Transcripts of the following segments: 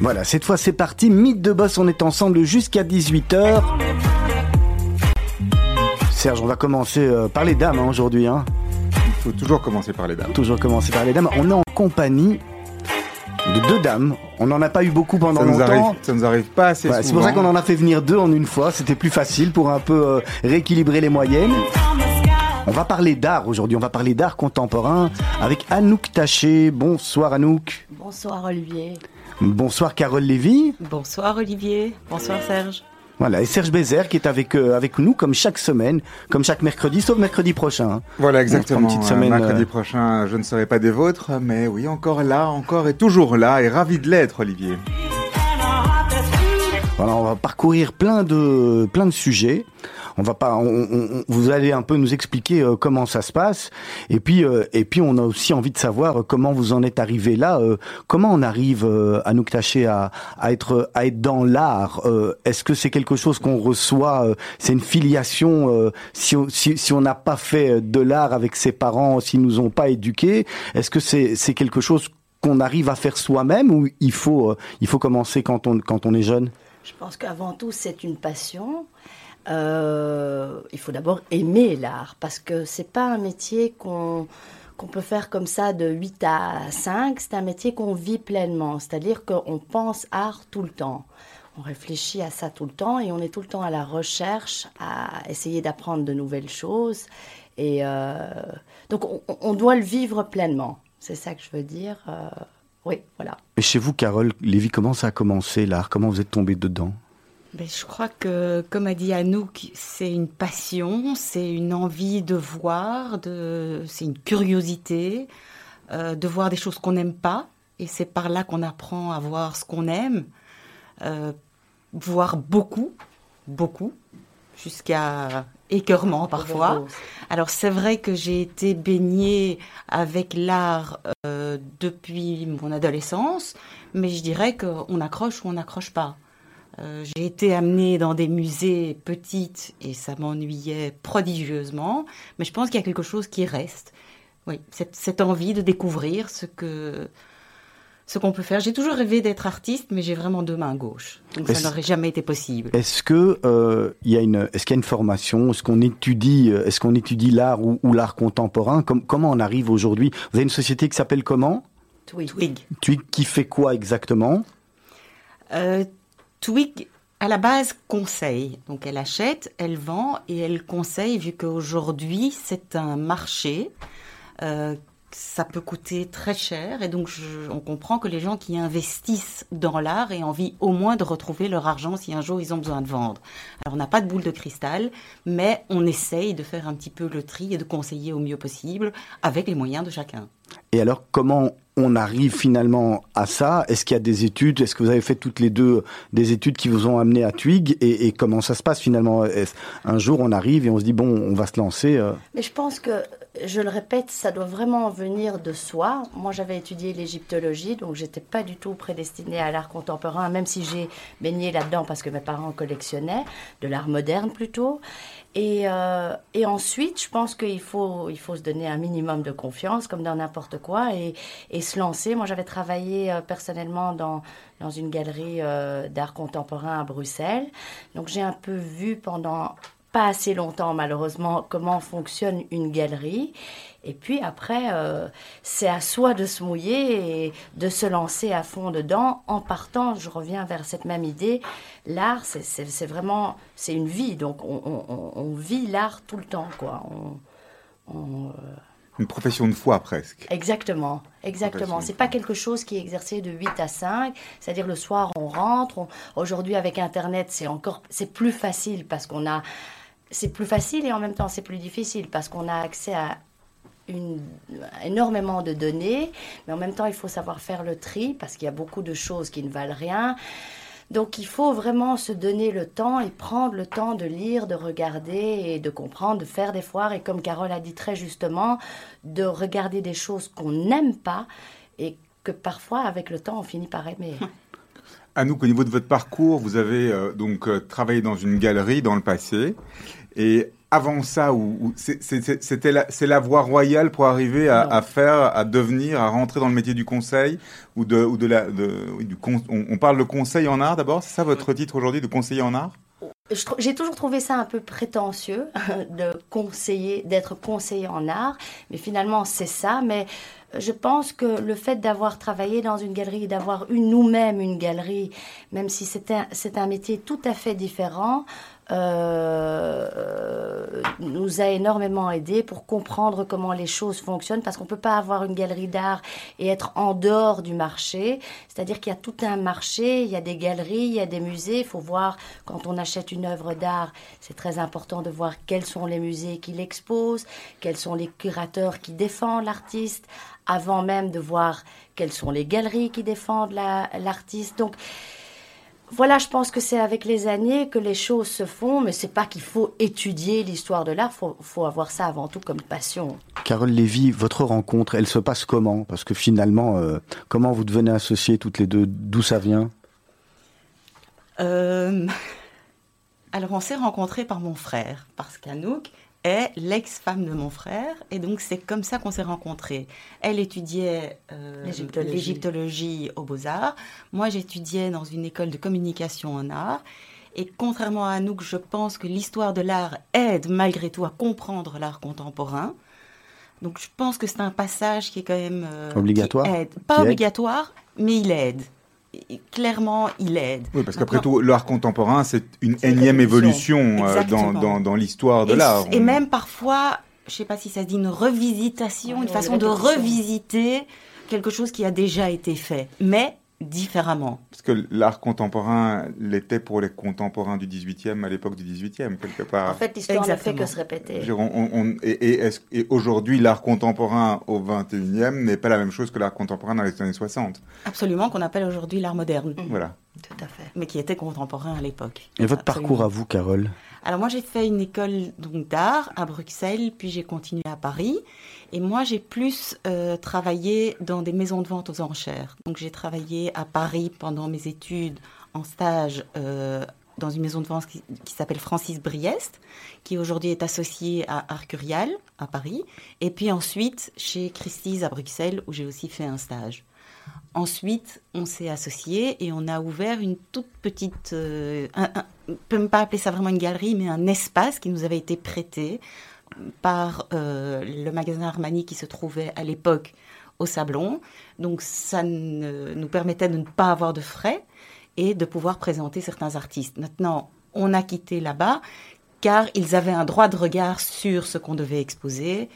Voilà, cette fois c'est parti. Mythe de boss, on est ensemble jusqu'à 18h. Serge, on va commencer euh, par les dames hein, aujourd'hui. Hein. Il faut toujours commencer par les dames. Toujours commencer par les dames. On est en compagnie de deux dames. On n'en a pas eu beaucoup pendant Ça nous longtemps. arrive, ça nous arrive pas assez Voilà, souvent. c'est pour ça qu'on en a fait venir deux en une fois. C'était plus facile pour un peu euh, rééquilibrer les moyennes. On va parler d'art aujourd'hui. On va parler d'art contemporain avec Anouk Taché. Bonsoir Anouk. Bonsoir Olivier. Bonsoir Carole Lévy. Bonsoir Olivier. Bonsoir Serge. Voilà, et Serge Bézère qui est avec, euh, avec nous comme chaque semaine, comme chaque mercredi, sauf mercredi prochain. hein. Voilà, exactement. une petite semaine, Euh, Mercredi euh, prochain, je ne serai pas des vôtres, mais oui, encore là, encore et toujours là, et ravi de l'être, Olivier. Voilà, on va parcourir plein de plein de sujets. On va pas, on- on- vous allez un peu nous expliquer euh, comment ça se passe, et puis euh, et puis on a aussi envie de savoir euh, comment vous en êtes arrivé là. comment on arrive à nous tâcher à, à être à être dans l'art. Est-ce que c'est quelque chose qu'on reçoit C'est une filiation. si on si, si on n'a pas fait de l'art avec ses parents, s'ils nous ont pas éduqués, est-ce que c'est c'est quelque chose qu'on arrive à faire soi-même ou il faut euh, il faut commencer quand on quand on est jeune? Je pense qu'avant tout, c'est une passion. Euh, il faut d'abord aimer l'art parce que c'est pas un métier qu'on qu'on peut faire comme ça de 8 à 5, c'est un métier qu'on vit pleinement, c'est-à-dire qu'on pense art tout le temps. On réfléchit à ça tout le temps et on est tout le temps à la recherche, à essayer d'apprendre de nouvelles choses. Et euh, donc on, doit le vivre pleinement. C'est ça que je veux dire. Euh, oui, voilà. Et chez vous, Carole Lévy, comment ça a commencé l'art? Comment vous êtes tombée dedans? Ben, je crois que, comme a dit Anouk, c'est une passion, c'est une envie de voir, de, c'est une curiosité, euh, de voir des choses qu'on n'aime pas. Et c'est par là qu'on apprend à voir ce qu'on aime, euh, voir beaucoup, beaucoup, jusqu'à écœurement parfois. Alors c'est vrai que j'ai été baignée avec l'art euh, depuis mon adolescence, mais je dirais qu'on accroche ou on n'accroche pas. Euh, j'ai été amenée dans des musées petites et ça m'ennuyait prodigieusement, mais je pense qu'il y a quelque chose qui reste. Oui, cette, cette envie de découvrir ce que ce qu'on peut faire. J'ai toujours rêvé d'être artiste, mais j'ai vraiment deux mains gauches, donc Est-ce- ça n'aurait jamais été possible. Est-ce que euh, il y a une est-ce qu'il y a une formation? Est-ce qu'on étudie euh, Est-ce qu'on étudie l'art ou, ou l'art contemporain? Com- Comment on arrive aujourd'hui? Vous avez une société qui s'appelle comment? Twig. Twig. Qui fait quoi exactement? Euh, Twig, à la base, conseille. Donc, elle achète, elle vend et elle conseille, vu qu'aujourd'hui, c'est un marché. euh, ça peut coûter très cher et donc on comprend que les gens qui investissent dans l'art aient envie au moins de retrouver leur argent si un jour ils ont besoin de vendre. Alors on n'a pas de boule de cristal, mais on essaye de faire un petit peu le tri et de conseiller au mieux possible avec les moyens de chacun. Et alors comment on arrive finalement à ça. Est-ce qu'il y a des études? Est-ce que vous avez fait toutes les deux des études qui vous ont amené à Twig? Et, et comment ça se passe finalement? Un jour on arrive et on se dit bon on va se lancer. euh, Mais je pense que, je le répète, ça doit vraiment venir de soi. Moi, j'avais étudié l'égyptologie, donc j'étais pas du tout prédestinée à l'art contemporain, même si j'ai baigné là-dedans parce que mes parents collectionnaient, de l'art moderne plutôt. Et, euh, et ensuite, je pense qu'il faut, il faut se donner un minimum de confiance, comme dans n'importe quoi, et, et se lancer. Moi, j'avais travaillé euh, personnellement dans, dans une galerie euh, d'art contemporain à Bruxelles. Donc, j'ai un peu vu pendant pas assez longtemps, malheureusement, comment fonctionne une galerie. Et puis après, euh, c'est à soi de se mouiller et de se lancer à fond dedans. En partant, je reviens vers cette même idée. L'art, c'est- vraiment, c'est une vie. Donc, on, on- vit l'art tout le temps, quoi. On- euh, Une profession de foi presque. Exactement, exactement. C'est pas quelque chose qui est exercé de 8 à 5, c'est-à-dire le soir on rentre. on- Aujourd'hui avec Internet c'est encore, c'est plus facile parce qu'on a, c'est plus facile et en même temps c'est plus difficile parce qu'on a accès à une, énormément de données, mais en même temps il faut savoir faire le tri parce qu'il y a beaucoup de choses qui ne valent rien. Donc il faut vraiment se donner le temps et prendre le temps de lire, de regarder et de comprendre, de faire des foires et comme Carole a dit très justement, de regarder des choses qu'on n'aime pas et que parfois avec le temps on finit par aimer. Anouk, au niveau de votre parcours, vous avez euh, donc euh, travaillé dans une galerie dans le passé. Et avant ça ou, c'était la, c'est la voie royale pour arriver à, faire, à devenir, à rentrer dans le métier du conseil ou de, ou de la, de, du on, parle de conseil en art d'abord, c'est ça votre titre aujourd'hui, de conseiller en art? J'ai toujours trouvé ça un peu prétentieux de conseiller, d'être conseiller en art, mais finalement c'est ça. Mais je pense que le fait d'avoir travaillé dans une galerie, d'avoir eu nous-mêmes une galerie, même si c'est un, un métier tout à fait différent, euh, nous a énormément aidé pour comprendre comment les choses fonctionnent parce qu'on ne peut pas avoir une galerie d'art et être en dehors du marché. C'est-à-dire qu'il y a tout un marché, il y a des galeries, il y a des musées. Il faut voir quand on achète une œuvre d'art, c'est très important de voir quels sont les musées qui l'exposent, quels sont les curateurs qui défendent l'artiste, avant même de voir quelles sont les galeries qui défendent l'artiste. Donc, voilà, je pense que c'est avec les années que les choses se font, mais c'est pas qu'il faut étudier l'histoire de l'art, faut, faut avoir ça avant tout comme passion. Carole Lévy, votre rencontre, elle se passe comment? Parce que finalement, euh, comment vous devenez associées toutes les deux? D'où ça vient? Euh, Alors, on s'est rencontrés par mon frère, parce qu'Anouk, est l'ex-femme de mon frère. Et donc, c'est comme ça qu'on s'est rencontrés. Elle étudiait euh, l'égyptologie aux Beaux-Arts. Moi, j'étudiais dans une école de communication en art. Et contrairement à Anouk, je pense que l'histoire de l'art aide malgré tout à comprendre l'art contemporain. Donc, je pense que c'est un passage qui est quand même... Euh, obligatoire Pas obligatoire, mais il aide clairement, il aide. Oui, parce qu'après tout, l'art contemporain, c'est une énième évolution euh, dans, dans, l'histoire de l'art. Et même parfois, je ne sais pas si ça dit une revisitation, une façon de revisiter quelque chose qui a déjà été fait. Mais différemment. Parce que l'art contemporain l'était pour les contemporains du 18e à l'époque du 18e, quelque part. En fait, l'histoire ne fait que se répéter. et, aujourd'hui, l'art contemporain au 21e n'est pas la même chose que l'art contemporain dans les années 60. Absolument, qu'on appelle aujourd'hui l'art moderne. Voilà. Tout à fait. Mais qui était contemporain à l'époque. Et votre parcours à vous, Carole? Alors moi, j'ai fait une école d'art à Bruxelles, puis j'ai continué à Paris. Et moi, j'ai plus euh, travaillé dans des maisons de vente aux enchères. Donc j'ai travaillé à Paris pendant mes études en stage euh, dans une maison de vente qui, s'appelle Francis Briest, qui aujourd'hui est associée à Arcurial à Paris. Et puis ensuite chez Christie's à Bruxelles, où j'ai aussi fait un stage. Ensuite, on s'est associés et on a ouvert une toute petite, euh, ne peut même pas appeler ça vraiment une galerie, mais un espace qui nous avait été prêté par euh, le magasin Armani qui se trouvait à l'époque au Sablon. Donc ça nous permettait de ne pas avoir de frais et de pouvoir présenter certains artistes. Maintenant, on a quitté là-bas car ils avaient un droit de regard sur ce qu'on devait exposer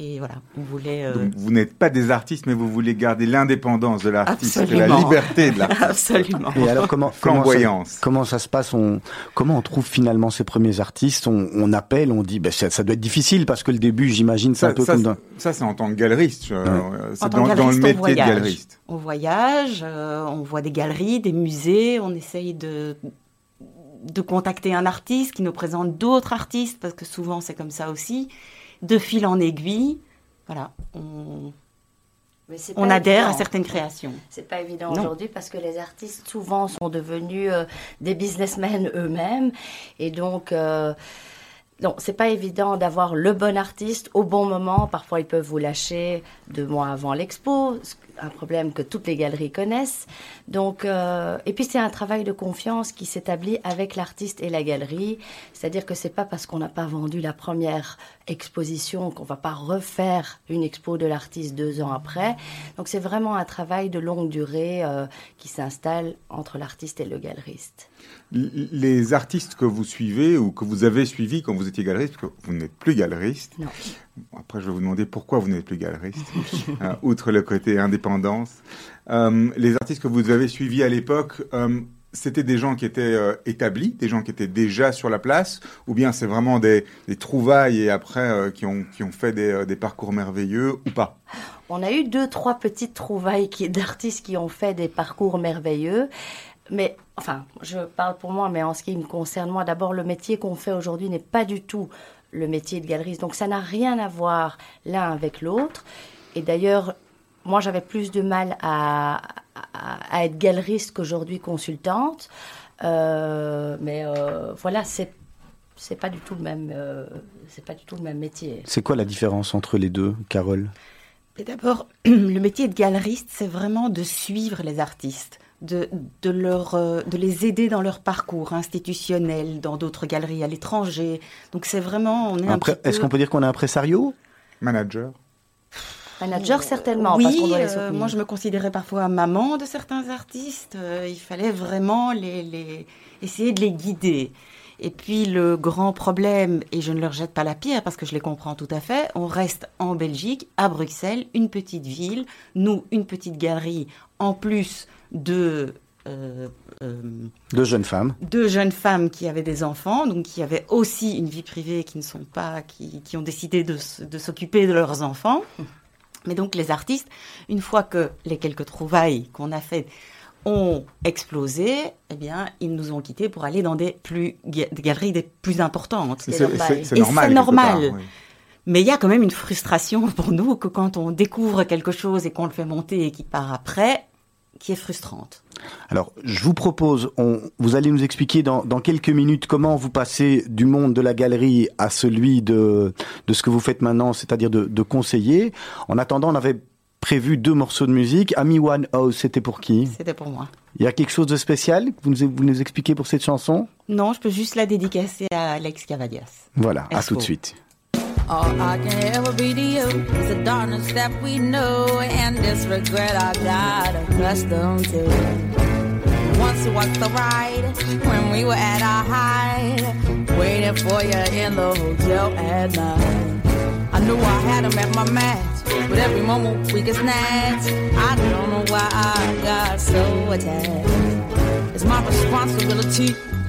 et voilà, on voulait. Euh, vous n'êtes pas des artistes, mais vous voulez garder l'indépendance de l'artiste la liberté de l'artiste. Absolument. Et alors comment flamboyance Comment ça, se passe? On, Comment on trouve finalement ces premiers artistes? On, appelle, on dit, ben, ça, doit être difficile parce que le début, j'imagine, c'est un peu comme. Ça, c'est en tant que galeriste. Euh, c'est dans, le métier de galeriste. On voyage, euh, on voit des galeries, des musées, on essaye de de contacter un artiste qui nous présente d'autres artistes parce que souvent c'est comme ça aussi de fil en aiguille, voilà, on, on adhère à certaines créations. C'est pas évident aujourd'hui parce que les artistes souvent sont devenus euh, des businessmen eux-mêmes et donc euh, non, c'est pas évident d'avoir le bon artiste au bon moment. Parfois, ils peuvent vous lâcher deux mois avant l'expo, un problème que toutes les galeries connaissent. Donc, euh, et puis c'est un travail de confiance qui s'établit avec l'artiste et la galerie. C'est-à-dire que c'est pas parce qu'on n'a pas vendu la première exposition qu'on va pas refaire une expo de l'artiste deux ans après. Donc, c'est vraiment un travail de longue durée euh, qui s'installe entre l'artiste et le galeriste les artistes que vous suivez ou que vous avez suivis quand vous étiez galeriste, parce que vous n'êtes plus galeriste. Après, je vais vous demander pourquoi vous n'êtes plus galeriste, euh, outre le côté indépendance. Euh, les artistes que vous avez suivis à l'époque, euh, c'était des gens qui étaient établis, des gens qui étaient déjà sur la place, ou bien c'est vraiment des, trouvailles et après qui, ont, qui ont fait des, des, parcours merveilleux ou pas? On a eu deux, trois petites trouvailles d'artistes qui ont fait des parcours merveilleux. Mais enfin, je parle pour moi, mais en ce qui me concerne, moi, d'abord, le métier qu'on fait aujourd'hui n'est pas du tout le métier de galeriste. Donc, ça n'a rien à voir l'un avec l'autre. Et d'ailleurs, moi, j'avais plus de mal à, être galeriste qu'aujourd'hui consultante. Euh, mais euh, voilà, c'est c'est pas du tout le même, euh, c'est pas du tout le même métier. C'est quoi la différence entre les deux, Carole? D'abord, le métier de galeriste, c'est vraiment de suivre les artistes. De, de, leur, de les aider dans leur parcours institutionnel, dans d'autres galeries à l'étranger. Donc c'est vraiment... on est un petit Est-ce peu- qu'on peut dire qu'on est impresario? Manager. Manager certainement, oui, parce qu'on doit les euh, soutenir. moi je me considérais parfois maman de certains artistes. Euh, il fallait vraiment les, les- essayer de les guider. Et puis le grand problème, et je ne leur jette pas la pierre parce que je les comprends tout à fait, on reste en Belgique, à Bruxelles, une petite ville, nous une petite galerie, en plus de euh, euh, de jeunes femmes deux jeunes femmes qui avaient des enfants, donc qui avaient aussi une vie privée, qui ne sont pas, qui, qui ont décidé de, de s'occuper de leurs enfants. Mais donc les artistes, une fois que les quelques trouvailles qu'on a faites ont explosé, eh bien, ils nous ont quittés pour aller dans des plus des galeries des plus importantes. C'est normal. c'est- normal. c'est quelque normal. part, oui. Mais il y a quand même une frustration pour nous que quand on découvre quelque chose et qu'on le fait monter et qui part après, qui est frustrante. Alors, je vous propose, on, vous allez nous expliquer dans, dans quelques minutes comment vous passez du monde de la galerie à celui de, de ce que vous faites maintenant, c'est-à-dire de, de conseiller. En attendant, on avait prévu deux morceaux de musique. Ami One House, c'était pour qui? C'était pour moi. Il y a quelque chose de spécial que vous nous, vous nous expliquez pour cette chanson? Non, je peux juste la dédicacer à Alex Cavadias. Voilà, à tout de suite. All I can ever be to you is the darkness that we know and this regret I got accustomed to. Once it was the ride when we were at our height, waiting for you in the hotel at night. I knew I had him at my match, but every moment we get snatched. I don't know why I got so attached. It's my responsibility.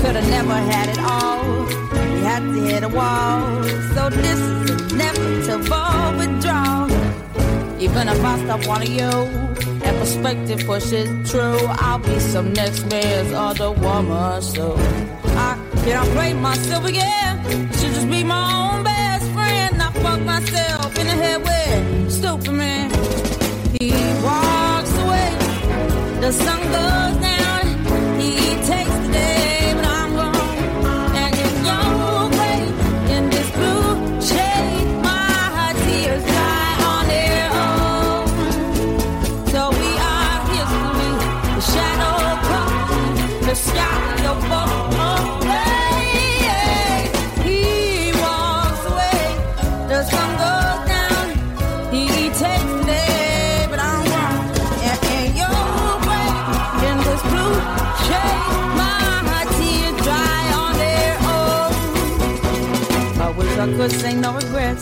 Could have never had it all. You had to hit a wall. So this is inevitable withdrawal. Even if I stop wanting you, and perspective pushes true, I'll be some next man's other woman. So I cannot play myself again. I should just be my own best friend. I fuck myself in the head with stupid man. He walks away, the sun goes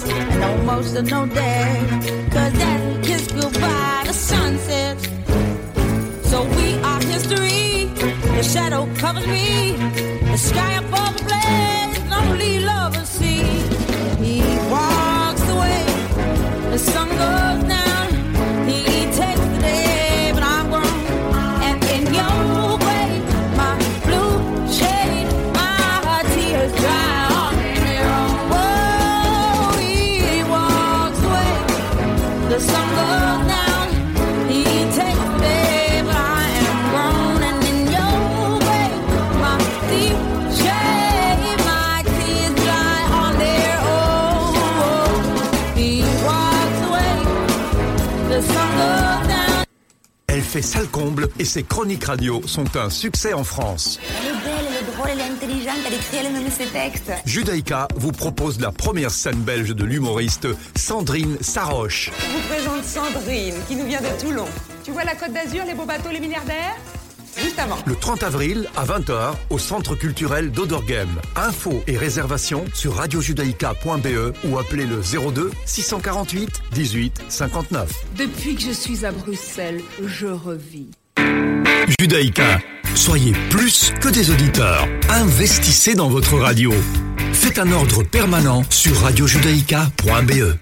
no regrets and no day. Cause as we kiss goodbye, the sun sets. So we are history. The shadow covers me. The sky above the blaze. Lonely lovers see. He walks away. The sun goes Elle fait sale comble et ses chroniques radio sont un succès en France. Elle est belle, elle est drôle, elle est intelligente, elle écrit elle-même ses textes. Judaïka vous propose la première scène belge de l'humoriste Sandrine Saroche. Je vous présente Sandrine, qui nous vient de Toulon. Tu vois la Côte d'Azur, les beaux bateaux, les milliardaires? Juste avant. Le 30 avril à 20h au Centre culturel d'Odorgem. Infos et réservations sur radiojudaïka.be ou appelez le 02 648 18 59. Depuis que je suis à Bruxelles, je revis. Judaïka, soyez plus que des auditeurs. Investissez dans votre radio. Faites un ordre permanent sur radiojudaïka.be.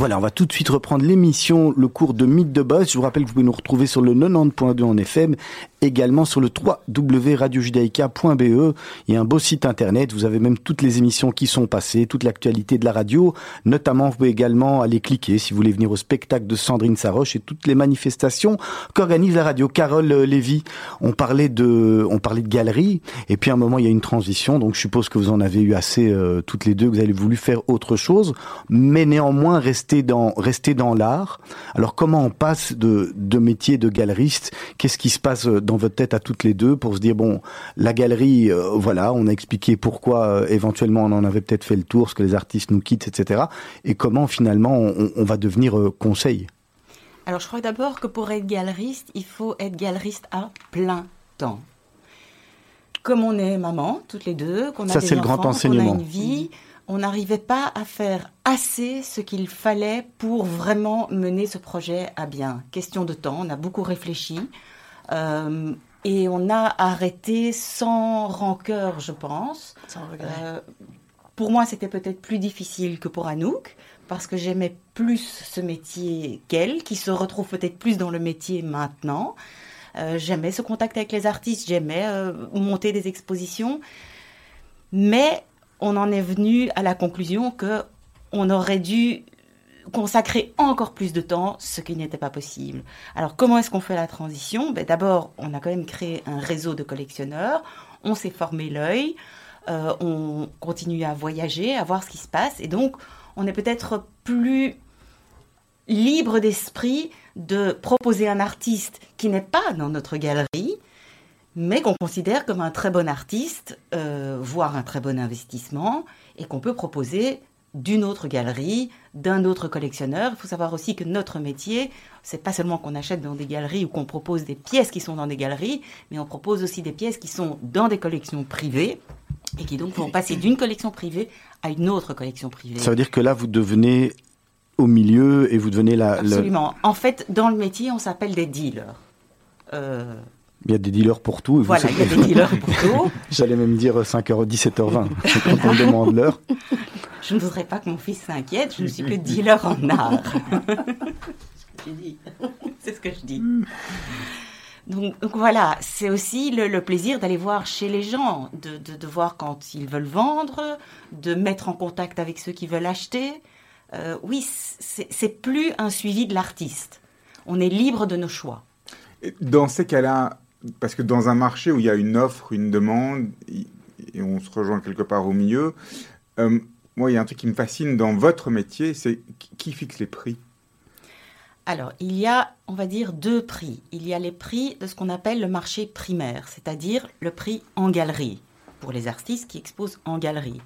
Voilà, on va tout de suite reprendre l'émission, le cours de Mythe de Boss. Je vous rappelle que vous pouvez nous retrouver sur le 90.2 en FM, également sur le www.radiojudaïka.be. Il y a un beau site internet, vous avez même toutes les émissions qui sont passées, toute l'actualité de la radio. Notamment, vous pouvez également aller cliquer si vous voulez venir au spectacle de Sandrine Saroche et toutes les manifestations qu'organise la radio. Carole euh, Lévy, on parlait de, on parlait de galerie, et puis à un moment, il y a une transition, donc je suppose que vous en avez eu assez euh, toutes les deux, que vous avez voulu faire autre chose, mais néanmoins rester dans, rester dans l'art. Alors comment on passe de, de métier de galeriste? Qu'est-ce qui se passe dans votre tête à toutes les deux pour se dire bon, la galerie, euh, voilà, on a expliqué pourquoi euh, éventuellement on en avait peut-être fait le tour, ce que les artistes nous quittent, etc. Et comment finalement on, on va devenir euh, conseil? Alors je crois d'abord que pour être galeriste, il faut être galeriste à plein temps. Comme on est maman, toutes les deux, qu'on a Ça, des c'est le grand enfants, a une vie, on n'arrivait pas à faire assez ce qu'il fallait pour vraiment mener ce projet à bien. Question de temps, on a beaucoup réfléchi euh, et on a arrêté sans rancœur, je pense. Sans regret. Euh, pour moi, c'était peut-être plus difficile que pour Anouk, parce que j'aimais plus ce métier qu'elle, qui se retrouve peut-être plus dans le métier maintenant. Euh, j'aimais ce contact avec les artistes, j'aimais euh, monter des expositions, mais on en est venu à la conclusion que on aurait dû consacrer encore plus de temps, ce qui n'était pas possible. Alors comment est-ce qu'on fait la transition? Ben, D'abord, on a quand même créé un réseau de collectionneurs, on s'est formé l'œil, euh, on continue à voyager, à voir ce qui se passe, et donc on est peut-être plus libre d'esprit de proposer un artiste qui n'est pas dans notre galerie, mais qu'on considère comme un très bon artiste, euh, voire un très bon investissement, et qu'on peut proposer d'une autre galerie, d'un autre collectionneur. Il faut savoir aussi que notre métier, c'est pas seulement qu'on achète dans des galeries ou qu'on propose des pièces qui sont dans des galeries, mais on propose aussi des pièces qui sont dans des collections privées et qui donc vont passer d'une collection privée à une autre collection privée. Ça veut dire que là, vous devenez au milieu et vous devenez la... le- Absolument. En fait, dans le métier, on s'appelle des dealers. Euh, Il y a des dealers pour tout. et vous, voilà, il y a des dealers pour tout. J'allais même dire 5h, 17h20 quand on demande l'heure. Je ne voudrais pas que mon fils s'inquiète, je ne suis que dealer en art. C'est ce que je dis. C'est ce que je dis. Donc, donc voilà, c'est aussi le, le plaisir d'aller voir chez les gens, de, de, de voir quand ils veulent vendre, de mettre en contact avec ceux qui veulent acheter. Euh, oui, c'est plus un suivi de l'artiste. On est libre de nos choix. Et Dans ces cas-là, parce que dans un marché où il y a une offre, une demande, et et on se rejoint quelque part au milieu, euh, moi, il y a un truc qui me fascine dans votre métier, c'est qui- fixe les prix? Alors, il y a, on va dire, deux prix. Il y a les prix de ce qu'on appelle le marché primaire, c'est-à-dire le prix en galerie, pour les artistes qui exposent en galerie.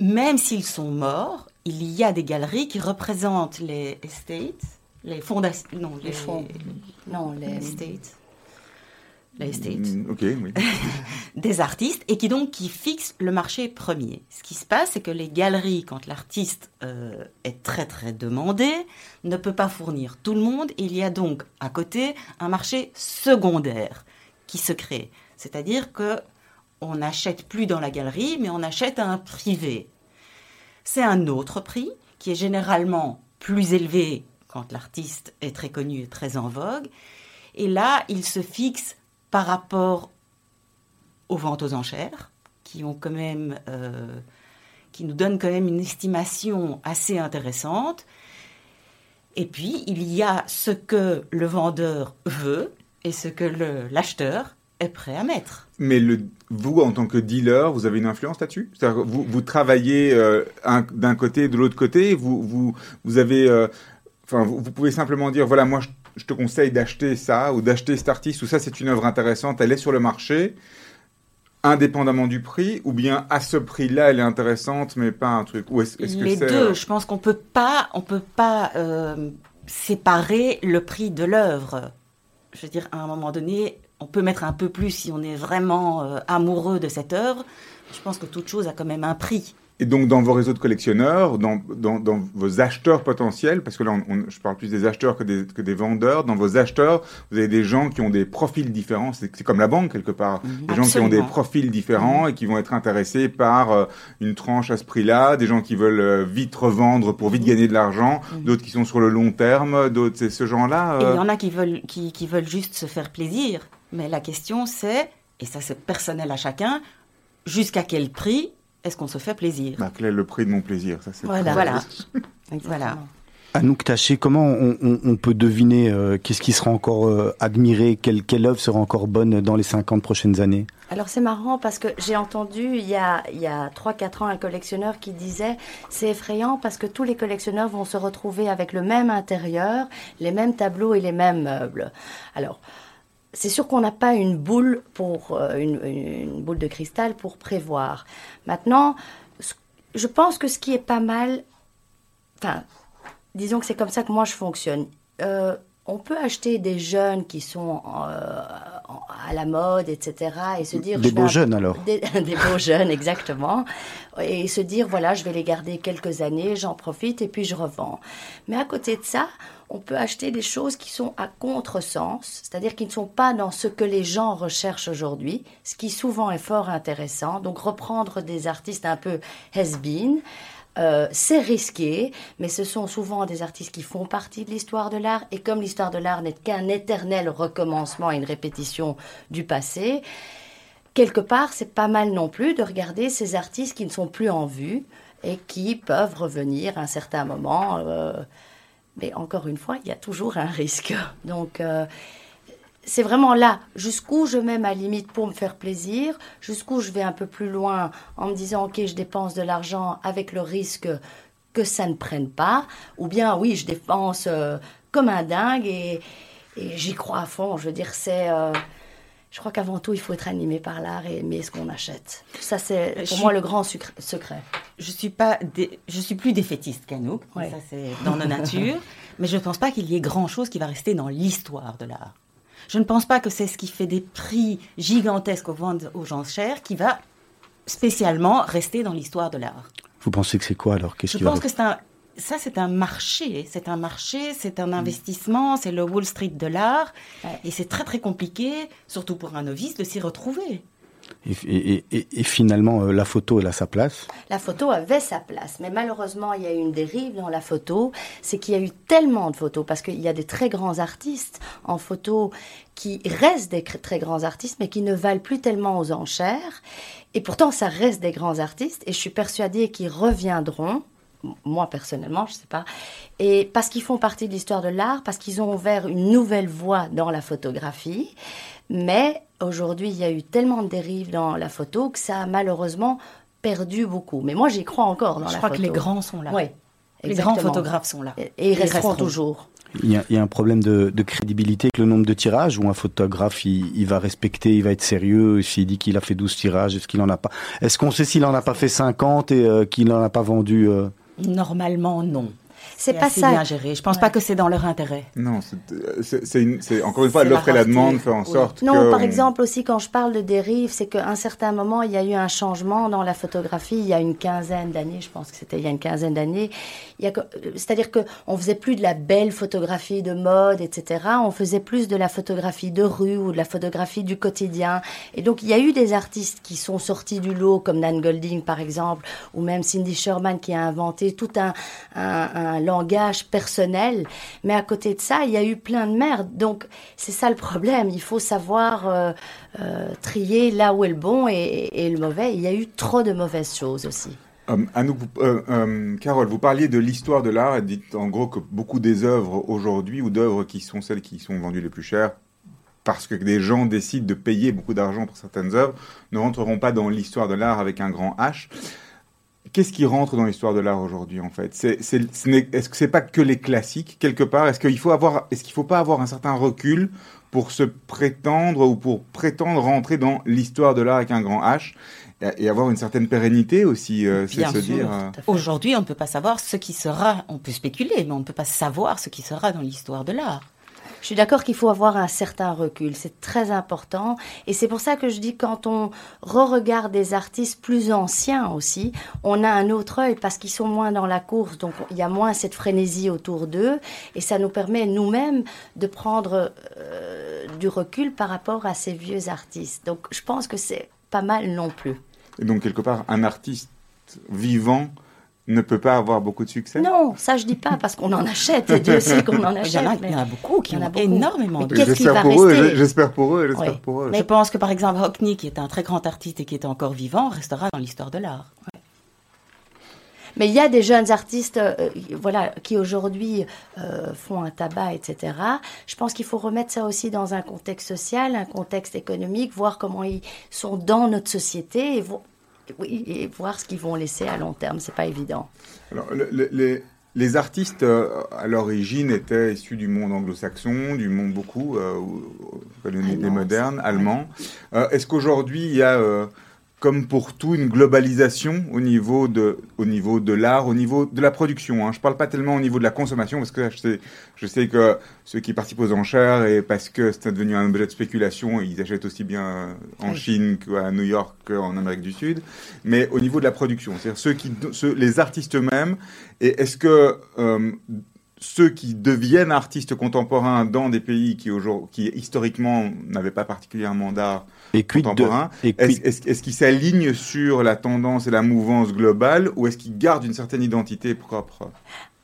Même s'ils sont morts, il y a des galeries qui représentent les estates, les fondations, non, les, Les fonds. Non, les... estates, Mm, oui. des artistes et qui donc qui fixent le marché premier. Ce qui se passe, c'est que les galeries, quand l'artiste euh, est très très demandé, ne peut pas fournir tout le monde. Et il y a donc à côté un marché secondaire qui se crée. C'est-à-dire que on n'achète plus dans la galerie, mais on achète à un privé. C'est un autre prix qui est généralement plus élevé quand l'artiste est très connu et très en vogue. Et là, il se fixe par rapport aux ventes aux enchères, qui ont quand même, euh, qui nous donnent quand même une estimation assez intéressante. Et puis il y a ce que le vendeur veut et ce que l'acheteur est prêt à mettre. Mais le, vous, en tant que dealer, vous avez une influence là-dessus? Vous, travaillez euh, un- d'un côté et de l'autre côté vous, vous, vous avez... euh, Enfin, vous, vous pouvez simplement dire, voilà, moi, je, je te conseille d'acheter ça, ou d'acheter cet artiste, ou ça, c'est une œuvre intéressante, elle est sur le marché, indépendamment du prix, ou bien à ce prix-là, elle est intéressante, mais pas un truc. Ou est-ce est-ce que Les c'est... deux, euh, je pense qu'on peut pas, on peut pas euh, séparer le prix de l'œuvre. Je veux dire, à un moment donné, on peut mettre un peu plus si on est vraiment euh, amoureux de cette œuvre. Je pense que toute chose a quand même un prix. Et donc, dans vos réseaux de collectionneurs, dans, dans, dans vos acheteurs potentiels, parce que là, on, on- je parle plus des acheteurs que des, que des vendeurs, dans vos acheteurs, vous avez des gens qui ont des profils différents. C'est comme la banque, quelque part. Des gens qui ont des profils différents et qui vont être intéressés par euh, une tranche à ce prix-là, des gens qui veulent euh, vite revendre pour vite gagner de l'argent, d'autres qui sont sur le long terme, d'autres, c'est ce genre-là. Et il euh, y en a qui veulent, qui, qui veulent juste se faire plaisir. Mais la question c'est, et ça c'est personnel à chacun, jusqu'à quel prix est-ce qu'on se fait plaisir bah, quel est le prix de mon plaisir? Ça, c'est Voilà. Voilà. Voilà. Anouk Taché, comment on, on- on peut deviner euh, qu'est-ce qui sera encore euh, admiré, quelle, quelle œuvre sera encore bonne dans les 50 prochaines années? Alors c'est marrant parce que j'ai entendu il y a, il y a 3-4 ans un collectionneur qui disait c'est effrayant parce que tous les collectionneurs vont se retrouver avec le même intérieur, les mêmes tableaux et les mêmes meubles. Alors c'est sûr qu'on n'a pas une boule pour euh, une, boule de cristal pour prévoir. Maintenant, je pense que ce qui est pas mal, disons que c'est comme ça que moi je fonctionne. Euh, on peut acheter des jeunes qui sont euh, à la mode, etc., et se dire Des je beaux un- jeunes, alors. des, des beaux jeunes, exactement. Et se dire, voilà, je vais les garder quelques années, j'en profite et puis je revends. Mais à côté de ça, on peut acheter des choses qui sont à contresens, c'est-à-dire qui ne sont pas dans ce que les gens recherchent aujourd'hui, ce qui souvent est fort intéressant. Donc reprendre des artistes un peu has-been, euh, c'est risqué, mais ce sont souvent des artistes qui font partie de l'histoire de l'art. Et comme l'histoire de l'art n'est qu'un éternel recommencement et une répétition du passé, quelque part, c'est pas mal non plus de regarder ces artistes qui ne sont plus en vue et qui peuvent revenir à un certain moment. euh, mais encore une fois, il y a toujours un risque. Donc, euh, c'est vraiment là, jusqu'où je mets ma limite pour me faire plaisir, jusqu'où je vais un peu plus loin en me disant, ok, je dépense de l'argent avec le risque que ça ne prenne pas, ou bien oui, je dépense euh, comme un dingue et, et j'y crois à fond. Je veux dire, c'est... euh, je crois qu'avant tout, il faut être animé par l'art et aimer ce qu'on achète. Ça, c'est Je pour suis- moi le grand secret. Je suis pas, dé- je suis plus défaitiste qu'Anouk, Ouais. ça c'est dans nos natures, mais je ne pense pas qu'il y ait grand chose qui va rester dans l'histoire de l'art. Je ne pense pas que c'est ce qui fait des prix gigantesques aux ventes aux gens chers qui va spécialement rester dans l'histoire de l'art. Vous pensez que c'est quoi alors? Qu'est-ce Je qui va pense que c'est un, ça c'est un marché, c'est un marché, c'est un investissement, c'est le Wall Street de l'art, Ouais. et c'est très très compliqué, surtout pour un novice, de s'y retrouver. Et, finalement, euh, la photo, elle a sa place. La photo avait sa place, mais malheureusement, il y a eu une dérive dans la photo. C'est qu'il y a eu tellement de photos, parce qu'il y a des très grands artistes en photo qui restent des très grands artistes, mais qui ne valent plus tellement aux enchères. Et pourtant, ça reste des grands artistes, et je suis persuadée qu'ils reviendront. Moi, personnellement, je sais pas. Et parce qu'ils font partie de l'histoire de l'art, parce qu'ils ont ouvert une nouvelle voie dans la photographie. Mais aujourd'hui, il y a eu tellement de dérives dans la photo que ça a malheureusement perdu beaucoup. Mais moi, j'y crois encore dans Je la crois photo. que les grands sont là. Oui, Les grands photographes sont là. Et, et ils resteront, toujours. Il y, a, il y a un problème de, de crédibilité avec le nombre de tirages où un photographe il, il va respecter, il va être sérieux. S'il dit qu'il a fait 12 tirages, est-ce qu'il en a pas? Est-ce qu'on sait s'il en a pas fait 50 et euh, qu'il en a pas vendu euh, Normalement, non. C'est pas assez ça. bien géré. Je pense pas que c'est dans leur intérêt. Non, c'est- encore une fois l'offre et la demande fait en Oui. sorte Non, que par on- exemple aussi quand je parle de dérive, c'est qu'à un certain moment, il y a eu un changement dans la photographie. Il y a une quinzaine d'années, je pense que c'était il y a une quinzaine d'années. Euh, C'est-à-dire que on faisait plus de la belle photographie de mode, etc. On faisait plus de la photographie de rue ou de la photographie du quotidien. Et donc il y a eu des artistes qui sont sortis du lot, comme Nan Golding par exemple, ou même Cindy Sherman qui a inventé tout un, un, un langage personnel. Mais à côté de ça, il y a eu plein de merde. Donc c'est ça le problème. Il faut savoir euh, euh, trier là où est le bon et, le mauvais. Il y a eu trop de mauvaises choses aussi. Euh, Anouk, Carole, vous parliez de l'histoire de l'art et dites en gros que beaucoup des œuvres aujourd'hui ou d'œuvres qui sont celles qui sont vendues les plus chères parce que des gens décident de payer beaucoup d'argent pour certaines œuvres ne rentreront pas dans l'histoire de l'art avec un grand H. Qu'est-ce qui rentre dans l'histoire de l'art aujourd'hui en fait? C'est- c'est- ce n'est- Est-ce que c'est pas que les classiques quelque part? Est-ce qu'il faut avoir, est-ce qu'il faut pas avoir un certain recul pour se prétendre ou pour prétendre rentrer dans l'histoire de l'art avec un grand H et avoir une certaine pérennité aussi, euh, c'est Bien se sûr. dire. euh. Aujourd'hui, on ne peut pas savoir ce qui sera. On peut spéculer, mais on ne peut pas savoir ce qui sera dans l'histoire de l'art. Je suis d'accord qu'il faut avoir un certain recul, c'est très important. Et c'est pour ça que je dis quand on re-regarde des artistes plus anciens aussi, on a un autre œil parce qu'ils sont moins dans la course, donc il y a moins cette frénésie autour d'eux. Et ça nous permet nous-mêmes de prendre euh, du recul par rapport à ces vieux artistes. Donc je pense que c'est pas mal non plus. Et donc, quelque part, un artiste vivant ne peut pas avoir beaucoup de succès? Non, ça je dis pas parce qu'on en achète et Dieu sait qu'on en Il y achète. en a, mais- il y en a beaucoup qui il y en a beaucoup. énormément. Mais de- qu'est-ce qui J'espère va pour eux, j'espère pour eux, j'espère Oui. pour eux. Je pense que par exemple Hockney, qui est un très grand artiste et qui est encore vivant, restera dans l'histoire de l'art. Mais il y a des jeunes artistes euh, voilà, qui aujourd'hui euh, font un tabac, etc. Je pense qu'il faut remettre ça aussi dans un contexte social, un contexte économique, voir comment ils sont dans notre société et, vo- oui, et voir ce qu'ils vont laisser à long terme. C'est pas évident. Alors, le- le- les, les artistes, euh, à l'origine, étaient issus du monde anglo-saxon, du monde beaucoup, euh, Allemand modernes, allemands. Est-ce qu'aujourd'hui, il y a, euh, comme pour tout, une globalisation au niveau de, au niveau de l'art, au niveau de la production hein. Je ne parle pas tellement au niveau de la consommation, parce que je sais, je sais que ceux qui participent aux enchères, et parce que c'est devenu un objet de spéculation, ils achètent aussi bien en Oui. Chine qu'à New York qu'en Amérique du Sud. Mais au niveau de la production, c'est-à-dire ceux qui, ceux, les artistes eux-mêmes, et est-ce que euh, ceux qui deviennent artistes contemporains dans des pays qui, qui historiquement n'avaient pas particulièrement d'art Et contemporain, est-ce est-ce- est-ce qu'ils s'alignent sur la tendance et la mouvance globale ou est-ce qu'ils gardent une certaine identité propre?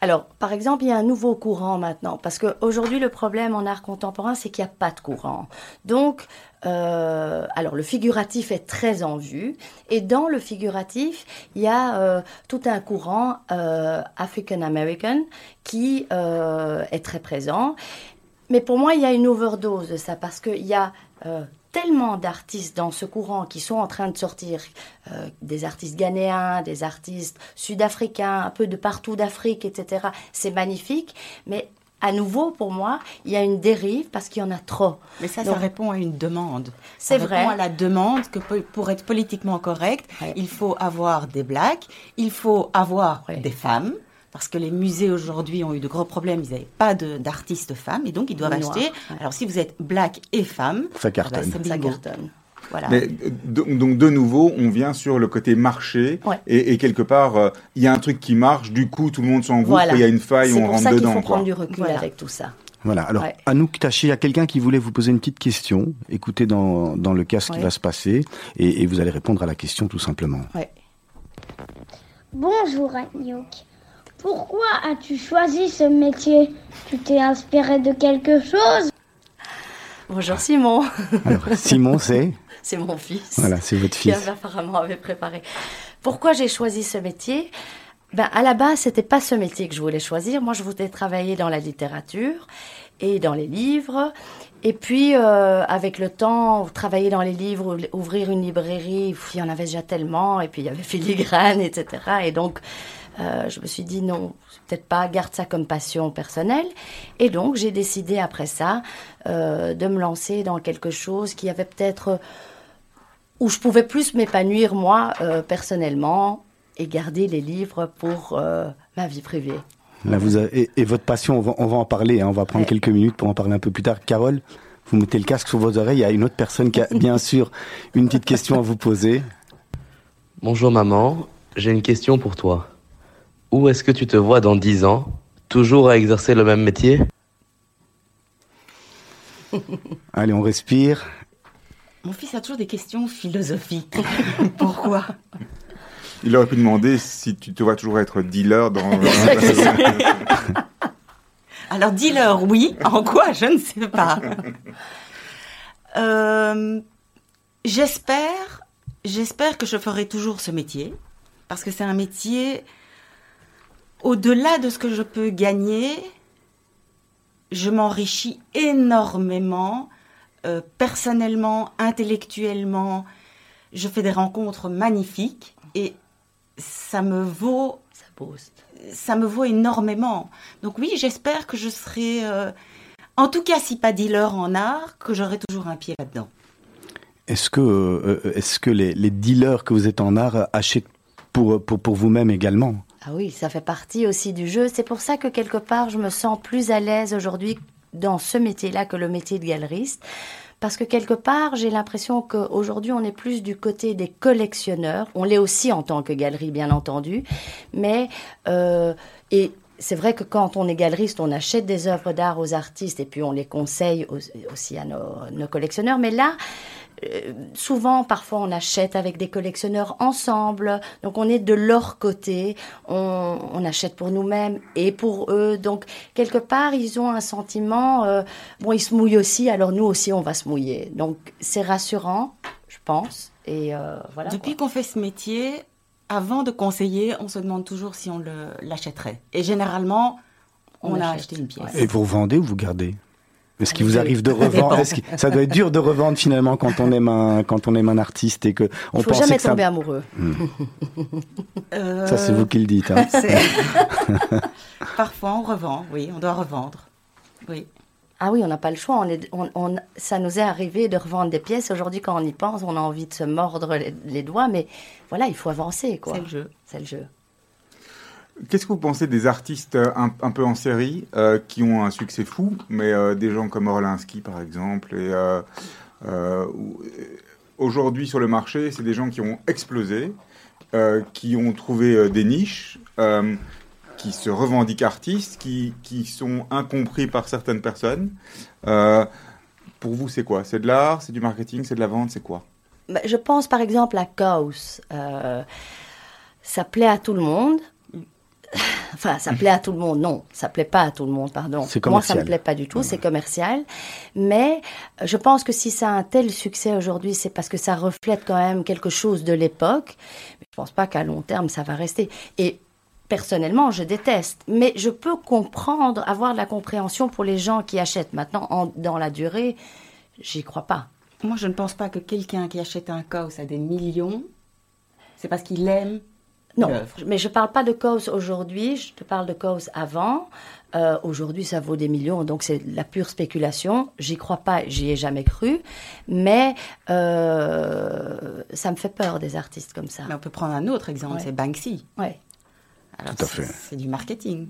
Alors, par exemple, il y a un nouveau courant maintenant, parce qu'aujourd'hui, le problème en art contemporain, c'est qu'il n'y a pas de courant. Donc, euh, alors, le figuratif est très en vue, et dans le figuratif, il y a euh, tout un courant euh, African-American qui euh, est très présent. Mais pour moi, il y a une overdose de ça, parce qu'il y a euh, tellement d'artistes dans ce courant qui sont en train de sortir, euh, des artistes ghanéens, des artistes sud-africains, un peu de partout d'Afrique, etc. C'est magnifique, mais à nouveau, pour moi, il y a une dérive parce qu'il y en a trop. Mais ça, Donc- ça répond à une demande. C'est Ça vrai. répond à la demande que po- pour être politiquement correct, Ouais. il faut avoir des blacks, il faut avoir Ouais. des femmes. Parce que les musées aujourd'hui ont eu de gros problèmes, ils n'avaient pas de- d'artistes femmes et donc ils doivent acheter. ouais. Alors si vous êtes black et femme, Ça cartonne. ah bah, c'est Ça bingo. cartonne. Voilà. Mais, euh, do- donc de nouveau, on vient sur le côté marché Ouais. et, et quelque part, euh, il y a un truc qui marche, du coup tout le monde s'engouffre, Voilà. il y a une faille, C'est on pour rentre ça qu'il dedans. faut quoi. prendre du recul Voilà. avec tout ça. Voilà. Alors, Ouais. Anouk Taché, il y a quelqu'un qui voulait vous poser une petite question. Écoutez dans, dans le cas ce qui va se passer et, et vous allez répondre à la question tout simplement. Ouais. Bonjour Agnouk. Pourquoi as-tu choisi ce métier? Tu t'es inspiré de quelque chose? Bonjour Simon, Alors, Simon, c'est? C'est mon fils. Voilà, c'est votre qui fils. apparemment avait préparé. Pourquoi j'ai choisi ce métier? Ben, À la base, c'était pas ce métier que je voulais choisir. Moi, je voulais travailler dans la littérature et dans les livres. Et puis, euh, avec le temps, travailler dans les livres, ou- ouvrir une librairie, il y en avait déjà tellement. Et puis, il y avait Filigrane, etc. Et donc, euh, je me suis dit non, peut-être pas, garde ça comme passion personnelle. Et donc, j'ai décidé après ça euh, de me lancer dans quelque chose qui avait peut-être où je pouvais plus m'épanouir moi euh, personnellement et garder les livres pour euh, ma vie privée. Là, vous avez- et, et votre passion, on va, on va en parler. hein, on va prendre Ouais. quelques minutes pour en parler un peu plus tard. Carole, vous mettez le casque sur vos oreilles. Il y a une autre personne qui a bien sûr une petite question à vous poser. Bonjour maman, j'ai une question pour toi. Où est-ce que tu te vois dans 10 ans? Toujours à exercer le même métier? Allez, on respire. Mon fils a toujours des questions philosophiques. Pourquoi? Il aurait pu demander si tu te vois toujours être dealer dans. Alors dis-leur oui, en quoi? Je ne sais pas. Euh, j'espère, j'espère que je ferai toujours ce métier parce que c'est un métier au-delà de ce que je peux gagner. Je m'enrichis énormément, euh, personnellement, intellectuellement. Je fais des rencontres magnifiques et ça me vaut Ça booste. ça me vaut énormément. Donc oui, j'espère que je serai, euh, en tout cas si pas dealer en art, que j'aurai toujours un pied là-dedans. Est-ce que, euh, est-ce que les, les dealers que vous êtes en art achètent pour, pour, pour vous-même également? Ah oui, ça fait partie aussi du jeu. C'est pour ça que quelque part, je me sens plus à l'aise aujourd'hui dans ce métier-là que le métier de galeriste. Parce que quelque part, j'ai l'impression qu'aujourd'hui, on est plus du côté des collectionneurs. On l'est aussi en tant que galerie, bien entendu. Mais, euh, et c'est vrai que quand on est galeriste, on achète des œuvres d'art aux artistes et puis on les conseille aussi à nos, nos collectionneurs. Mais là, euh, souvent, parfois, on achète avec des collectionneurs ensemble. Donc, on est de leur côté. On, on achète pour nous-mêmes et pour eux. Donc, quelque part, ils ont un sentiment. Euh, bon, ils se mouillent aussi. Alors, nous aussi, on va se mouiller. Donc, c'est rassurant, je pense. Et euh, voilà. Depuis qu'on fait ce métier, avant de conseiller, on se demande toujours si on l'achèterait. Et généralement, on, on a acheté une pièce. Et vous vendez ou vous gardez? Est-ce qu'il vous arrive de revendre Ça doit être dur de revendre finalement quand on aime un quand on aime un artiste et que on Faut jamais tomber amoureux. Hmm. Euh... Ça c'est vous qui le dites. Hein. Parfois on revend, oui, on doit revendre, oui. Ah oui, on n'a pas le choix. On est, on, on, ça nous est arrivé de revendre des pièces. Aujourd'hui, quand on y pense, on a envie de se mordre les, les doigts, mais voilà, il faut avancer, quoi. C'est le jeu. C'est le jeu. Qu'est-ce que vous pensez des artistes un, un peu en série euh, qui ont un succès fou, mais euh, des gens comme Orlinski par exemple, et euh, aujourd'hui sur le marché, c'est des gens qui ont explosé, qui ont trouvé des niches, qui se revendiquent artistes, qui, qui, sont incompris par certaines personnes. pour vous, c'est quoi? C'est de l'art, c'est du marketing, c'est de la vente, c'est quoi? Bah, Je pense par exemple à Chaos. ça plaît à tout le monde enfin, ça plaît à tout le monde. Non, ça plaît pas à tout le monde, pardon. Moi, ça me plaît pas du tout. C'est commercial. Mais je pense que si ça a un tel succès aujourd'hui, c'est parce que ça reflète quand même quelque chose de l'époque. Mais je pense pas qu'à long terme, ça va rester. Et personnellement, je déteste. Mais je peux comprendre, avoir de la compréhension pour les gens qui achètent. Maintenant, en, dans la durée, j'y crois pas. Moi, je ne pense pas que quelqu'un qui achète un caos à des millions, c'est parce qu'il aime non, mais je ne parle pas de cause aujourd'hui, je te parle de cause avant. Euh, aujourd'hui, ça vaut des millions, donc c'est la pure spéculation. J'y crois pas, j'y ai jamais cru, mais euh, ça me fait peur des artistes comme ça. Mais on peut prendre un autre exemple, Ouais. c'est Banksy. Ouais. Alors, Tout à fait. C'est du marketing.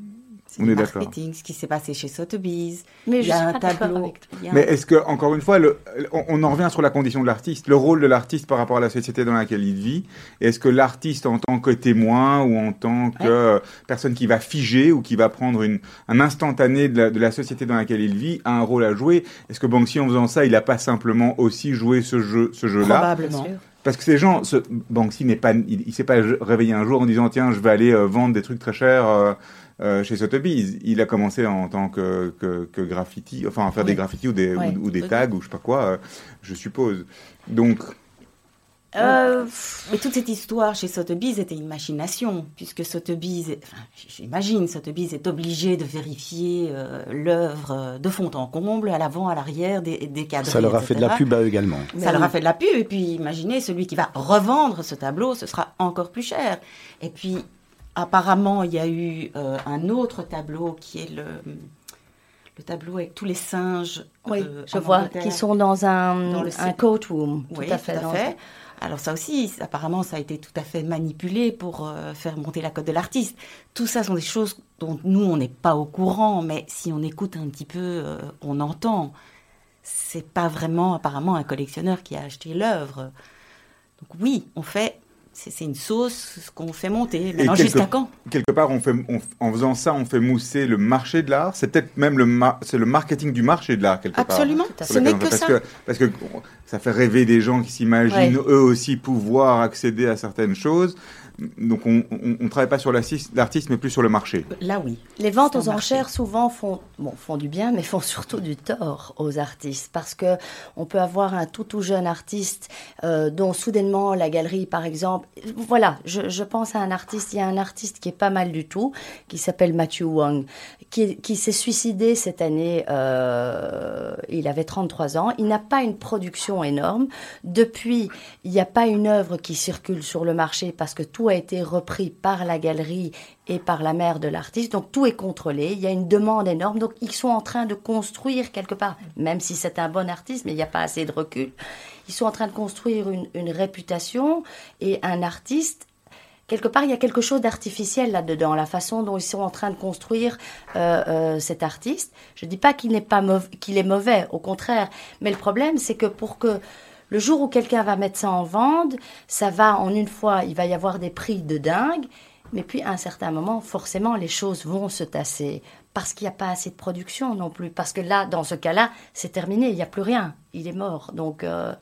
On est d'accord. marketing, ce qui s'est passé chez Sotheby's. Mais il je y a suis un tableau. a Mais est-ce que, encore une fois, le, on, on en revient sur la condition de l'artiste, le rôle de l'artiste par rapport à la société dans laquelle il vit. Est-ce que l'artiste, en tant que témoin ou en tant que Ouais. euh, personne qui va figer ou qui va prendre une, un instantané de la, de la société dans laquelle il vit, a un rôle à jouer Est-ce que Banksy, en faisant ça, il n'a pas simplement aussi joué ce jeu, ce jeu-là? Probablement. Parce que ces gens, ce, Banksy n'est pas, il, il s'est pas réveillé un jour en disant tiens, je vais aller euh, vendre des trucs très chers euh, euh, chez Sotheby's. Il a commencé en tant que, que, que graffiti, enfin à faire des graffitis ou des, Ouais. ou, ou des Oui. tags ou je sais pas quoi, euh, je suppose. Donc, Euh, Mais toute cette histoire chez Sotheby's était une machination, puisque Sotheby's, enfin, j'imagine, Sotheby's est obligé de vérifier euh, l'œuvre de fond en comble, à l'avant, à l'arrière, des, des cadres. Ça leur a fait de la pub à eux également. Ça leur a fait de la pub, et puis imaginez, celui qui va revendre ce tableau, ce sera encore plus cher. Et puis, apparemment, il y a eu euh, un autre tableau qui est le, le tableau avec tous les singes. oui, euh, je vois Angleterre. qu'ils sont dans un, Dans le un site. courtroom. Oui, tout à fait. Alors ça aussi, apparemment, ça a été tout à fait manipulé pour euh, faire monter la cote de l'artiste. Tout ça sont des choses dont nous, on n'est pas au courant, mais si on écoute un petit peu, euh, on entend. C'est pas vraiment, apparemment, un collectionneur qui a acheté l'œuvre. Donc oui, on fait, c'est une sauce ce qu'on fait monter. Maintenant, jusqu'à quand? Quelque part, on fait, on- en faisant ça, on fait mousser le marché de l'art. C'est peut-être même le, mar- c'est le marketing du marché de l'art, quelque Absolument, part. ce Sur n'est lequel on que fait- ça. parce Que, parce que ça fait rêver des gens qui s'imaginent Ouais. eux aussi pouvoir accéder à certaines choses. Donc, on ne travaille pas sur l'artiste, mais plus sur le marché. Là, oui. Les ventes aux marché. enchères souvent font, bon, font du bien, mais font surtout du tort aux artistes parce que on peut avoir un tout tout jeune artiste euh, dont soudainement la galerie, par exemple, voilà, je, je pense à un artiste, il y a un artiste qui est pas mal du tout, qui s'appelle Matthew Wong, qui, qui s'est suicidé cette année. euh, il avait 33 ans. Il n'a pas une production énorme. Depuis, il n'y a pas une œuvre qui circule sur le marché parce que tout a été repris par la galerie et par la mère de l'artiste. Donc tout est contrôlé. Il y a une demande énorme. Donc ils sont en train de construire quelque part, même si c'est un bon artiste, mais il n'y a pas assez de recul. Ils sont en train de construire une, une réputation et un artiste quelque part, il y a quelque chose d'artificiel là-dedans, la façon dont ils sont en train de construire euh, euh, cet artiste. Je ne dis pas qu'il pas qu'il est mauvais, au contraire. Mais le problème, c'est que pour que le jour où quelqu'un va mettre ça en vente, ça va en une fois, il va y avoir des prix de dingue. Mais puis, à un certain moment, forcément, les choses vont se tasser parce qu'il n'y a pas assez de production non plus. Parce que là, dans ce cas-là, c'est terminé, il n'y a plus rien, il est mort. Donc, euh,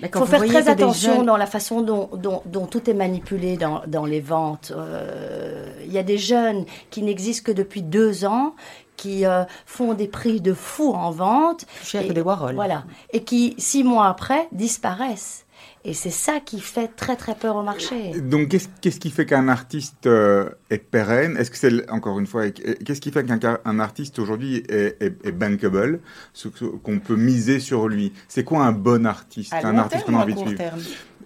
il faut faire très attention dans la façon dont, dont, tout est manipulé dans, dans les ventes. Euh, il y a des jeunes qui n'existent que depuis deux ans, qui euh, font des prix de fou en vente. Cher que des Warhol. Voilà. Et qui, six mois après, disparaissent. Et c'est ça qui fait très très peur au marché. Donc qu'est-ce qui fait qu'un artiste euh, est pérenne? Est-ce que c'est encore une fois qu'est-ce qui fait qu'un artiste aujourd'hui est, bankable, qu'on peut miser sur lui? C'est quoi un bon artiste, un artiste qu'on a envie de suivre?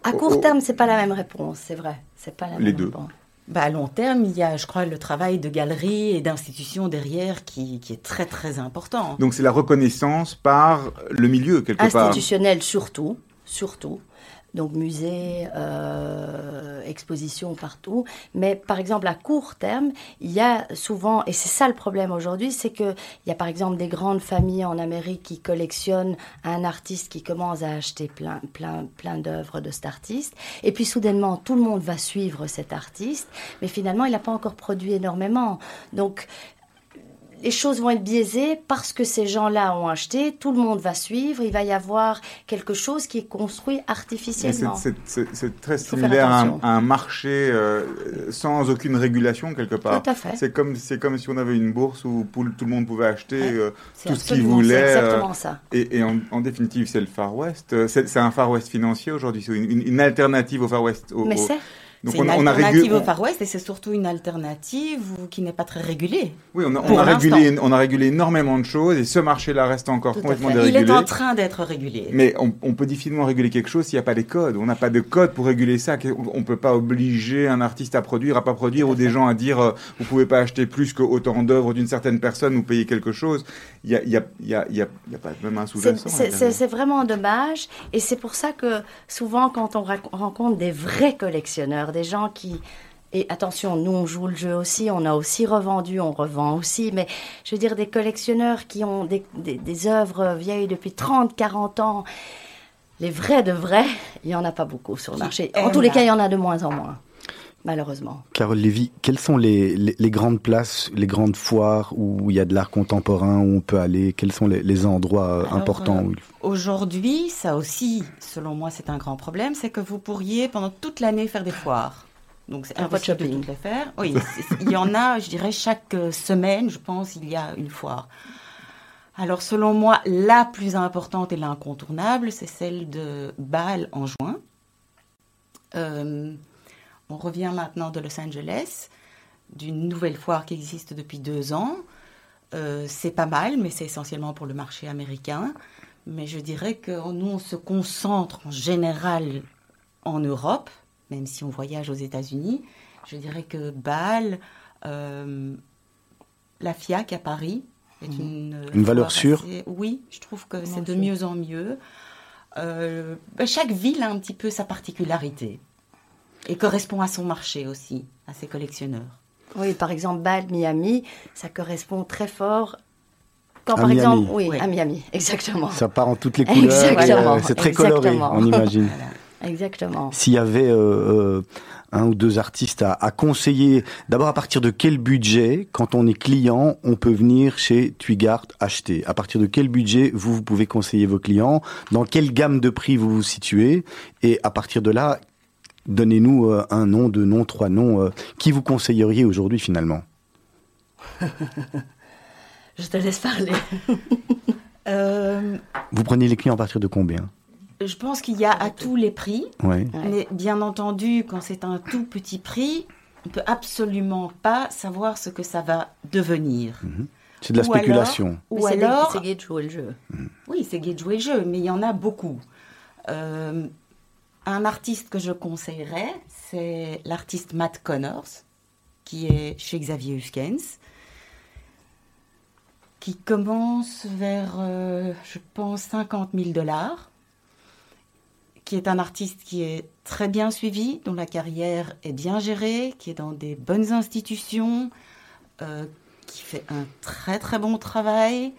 À court terme, c'est pas la même réponse, c'est vrai. C'est pas la Les deux. Bah, à long terme, il y a, je crois, le travail de galeries et d'institutions derrière qui, qui, est très très important. Donc c'est la reconnaissance par le milieu quelque part. Institutionnel surtout, surtout donc musées, euh, expositions partout. Mais par exemple, à court terme, il y a souvent, et c'est ça le problème aujourd'hui, c'est qu'il y a par exemple des grandes familles en Amérique qui collectionnent un artiste qui commence à acheter plein, plein, plein d'œuvres de cet artiste. Et puis soudainement, tout le monde va suivre cet artiste, mais finalement, il n'a pas encore produit énormément. Donc, les choses vont être biaisées parce que ces gens-là ont acheté, tout le monde va suivre, il va y avoir quelque chose qui est construit artificiellement. C'est très similaire à un, marché euh, sans aucune régulation quelque part. Tout à fait. C'est comme, comme si on avait une bourse où tout le monde pouvait acheter euh, tout ce qu'il voulait. C'est euh, exactement ça. Et, en, définitive, c'est le Far West. C'est un Far West financier aujourd'hui, c'est une, alternative au Far West. Mais c'est c'est une alternative au Far West et c'est surtout une alternative qui n'est pas très régulée. Oui, on a, on a régulé, on a régulé énormément de choses et ce marché-là reste encore complètement dérégulé. Il est en train d'être régulé. Mais on, peut difficilement réguler quelque chose s'il n'y a pas des codes. On n'a pas de code pour réguler ça. On ne peut pas obliger un artiste à produire, à pas produire, ou des gens à dire euh, vous pouvez pas acheter plus que autant d'œuvres d'une certaine personne ou payer quelque chose. Il n'y a, y a, y a, y a, pas même un sous-jacent. C'est vraiment dommage et c'est pour ça que souvent quand on rencontre des vrais collectionneurs, des gens qui... Et attention, nous, on joue le jeu aussi, on a aussi revendu, on revend aussi, mais je veux dire, des collectionneurs qui ont des, des, œuvres vieilles depuis 30, 40 ans, les vrais de vrais, il n'y en a pas beaucoup sur le marché. En tous les cas, il y en a de moins en moins malheureusement. Carole Lévy, quelles sont les, les, grandes places, les grandes foires où il y a de l'art contemporain, où on peut aller? Quels sont les, endroits euh, importants euh, Aujourd'hui, ça aussi, selon moi, c'est un grand problème, c'est que vous pourriez pendant toute l'année faire des foires. Donc c'est impossible de toutes les faire. Oui, il y en a, je dirais, chaque euh, semaine, je pense, il y a une foire. Alors selon moi, la plus importante et l'incontournable, c'est celle de Bâle en juin. On revient maintenant de Los Angeles, d'une nouvelle foire qui existe depuis deux ans. Euh, c'est pas mal, mais c'est essentiellement pour le marché américain. Mais je dirais que nous, on se concentre en général en Europe même si on voyage aux États-Unis. Je dirais que Bâle, euh, la FIAC à Paris, est mhm. une, une valeur sûre. oui, je trouve que c'est de mieux en mieux. Euh, ben, chaque ville a un petit peu sa particularité et correspond à son marché aussi, à ses collectionneurs. Oui, par exemple, Bâle, Miami, ça correspond très fort quand, par exemple, oui, à Miami, exactement. Ça part en toutes les couleurs. C'est très coloré, on imagine. Exactement. S'il y avait euh, euh, un ou deux artistes à, conseiller, d'abord à partir de quel budget, quand on est client, on peut venir chez Twigart acheter? À partir de quel budget vous, vous pouvez conseiller vos clients? Dans quelle gamme de prix vous vous situez? Et à partir de là, donnez-nous euh, un nom, deux noms, trois noms. qui vous conseilleriez aujourd'hui finalement? Je te laisse parler. Vous prenez les clients à partir de combien? Je pense qu'il y a à tous les prix. Mais bien entendu, quand c'est un tout petit prix, on ne peut absolument pas savoir ce que ça va devenir. Mhm. C'est de la spéculation. ou alors, c'est gay de jouer le jeu. Mhm. Oui, c'est gay de jouer le jeu, mais il y en a beaucoup. Euh, un artiste que je conseillerais, c'est l'artiste Matt Connors, qui est chez Xavier Huskens, qui commence vers, euh, je pense, 50 000 dollars qui est un artiste qui est très bien suivi, dont la carrière est bien gérée, qui est dans des bonnes institutions, euh, qui fait un très très bon travail,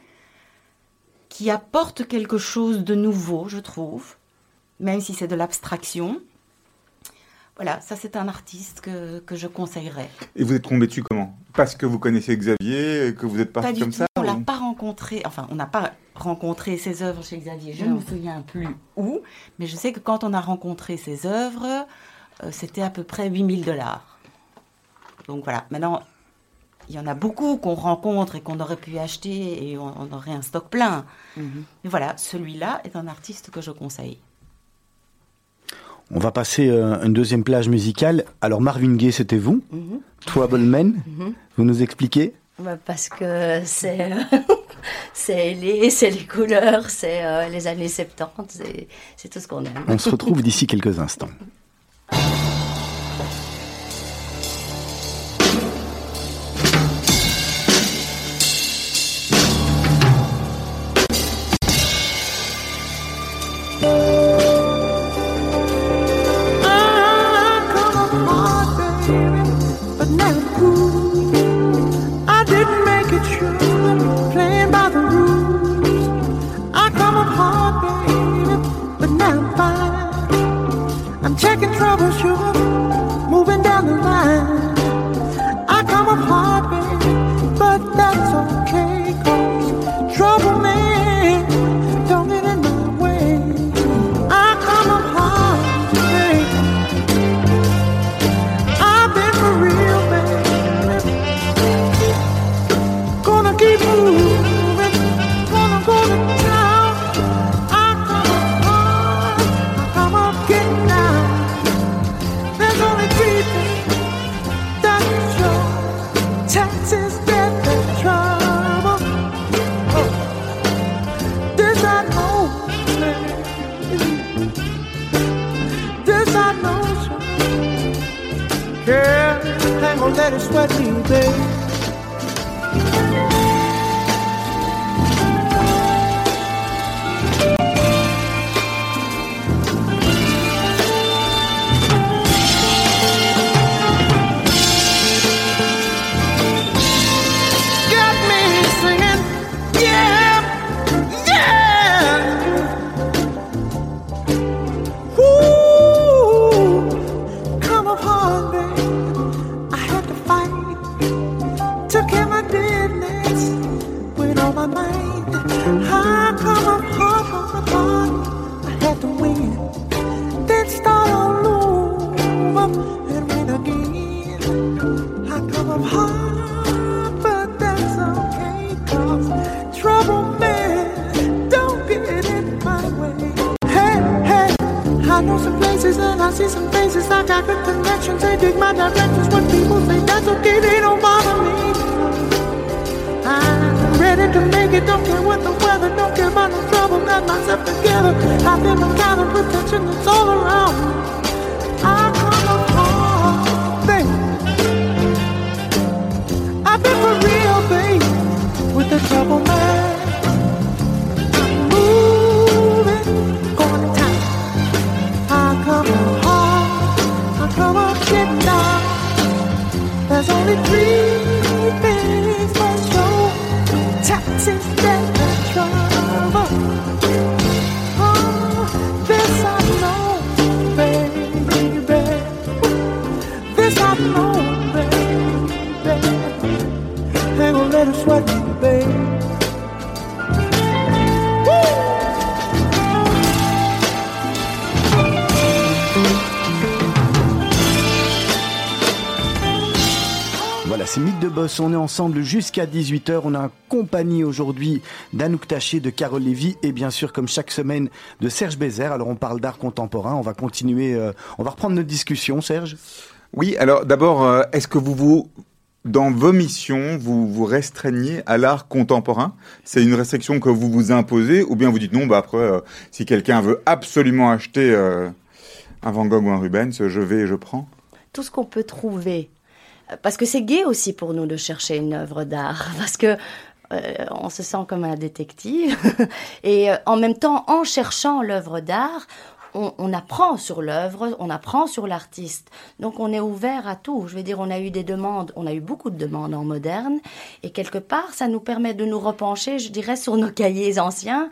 qui apporte quelque chose de nouveau, je trouve, même si c'est de l'abstraction. Voilà, ça c'est un artiste que, que, je conseillerais. Et vous êtes tombé dessus comment? Parce que vous connaissez Xavier, que vous êtes parti comme ça On l'a pas rencontré, enfin on n'a pas rencontré ses œuvres chez Xavier, je ne me souviens plus où, mais je sais que quand on a rencontré ses œuvres, euh, c'était à peu près 8000 dollars. Donc voilà, maintenant il y en a beaucoup qu'on rencontre et qu'on aurait pu acheter et on, aurait un stock plein. Mhm. Mais voilà, celui-là est un artiste que je conseille. On va passer euh, une deuxième plage musicale. Alors Marvin Gaye, c'était vous mm -hmm. Vous nous expliquez bah, Parce que c'est c'est les, les couleurs, c'est euh, les années 70, c'est tout ce qu'on aime. On se retrouve d'ici quelques instants. you. satisfied me, baby. that's just what people say. That's okay, they don't bother me. I'm ready to make it. Don't care what the weather. Don't care about the trouble. Got myself together. I feel the kind of protection that's all around me. I come upon babe. I've been for real, babe, with the trouble. the dream is my show. Taxes on est ensemble jusqu'à 18h. On a compagnie aujourd'hui d'Anouk Taché, de Carole Lévy et bien sûr, comme chaque semaine, de Serge Bézère. Alors, on parle d'art contemporain. On va continuer, euh, on va reprendre notre discussion, Serge. Oui, alors d'abord, euh, est-ce que vous vous dans vos missions, vous vous restreignez à l'art contemporain? C'est une restriction que vous vous imposez ou bien vous dites non, bah après, euh, si quelqu'un veut absolument acheter un Van Gogh ou un Rubens, je vais et je prends? Tout ce qu'on peut trouver parce que c'est gai aussi pour nous de chercher une œuvre d'art, parce que euh, on se sent comme un détective, et euh, en même temps, en cherchant l'œuvre d'art, on, on apprend sur l'œuvre, on apprend sur l'artiste. Donc on est ouvert à tout. Je veux dire, on a eu des demandes, on a eu beaucoup de demandes en moderne, et quelque part, ça nous permet de nous repencher, je dirais, sur nos cahiers anciens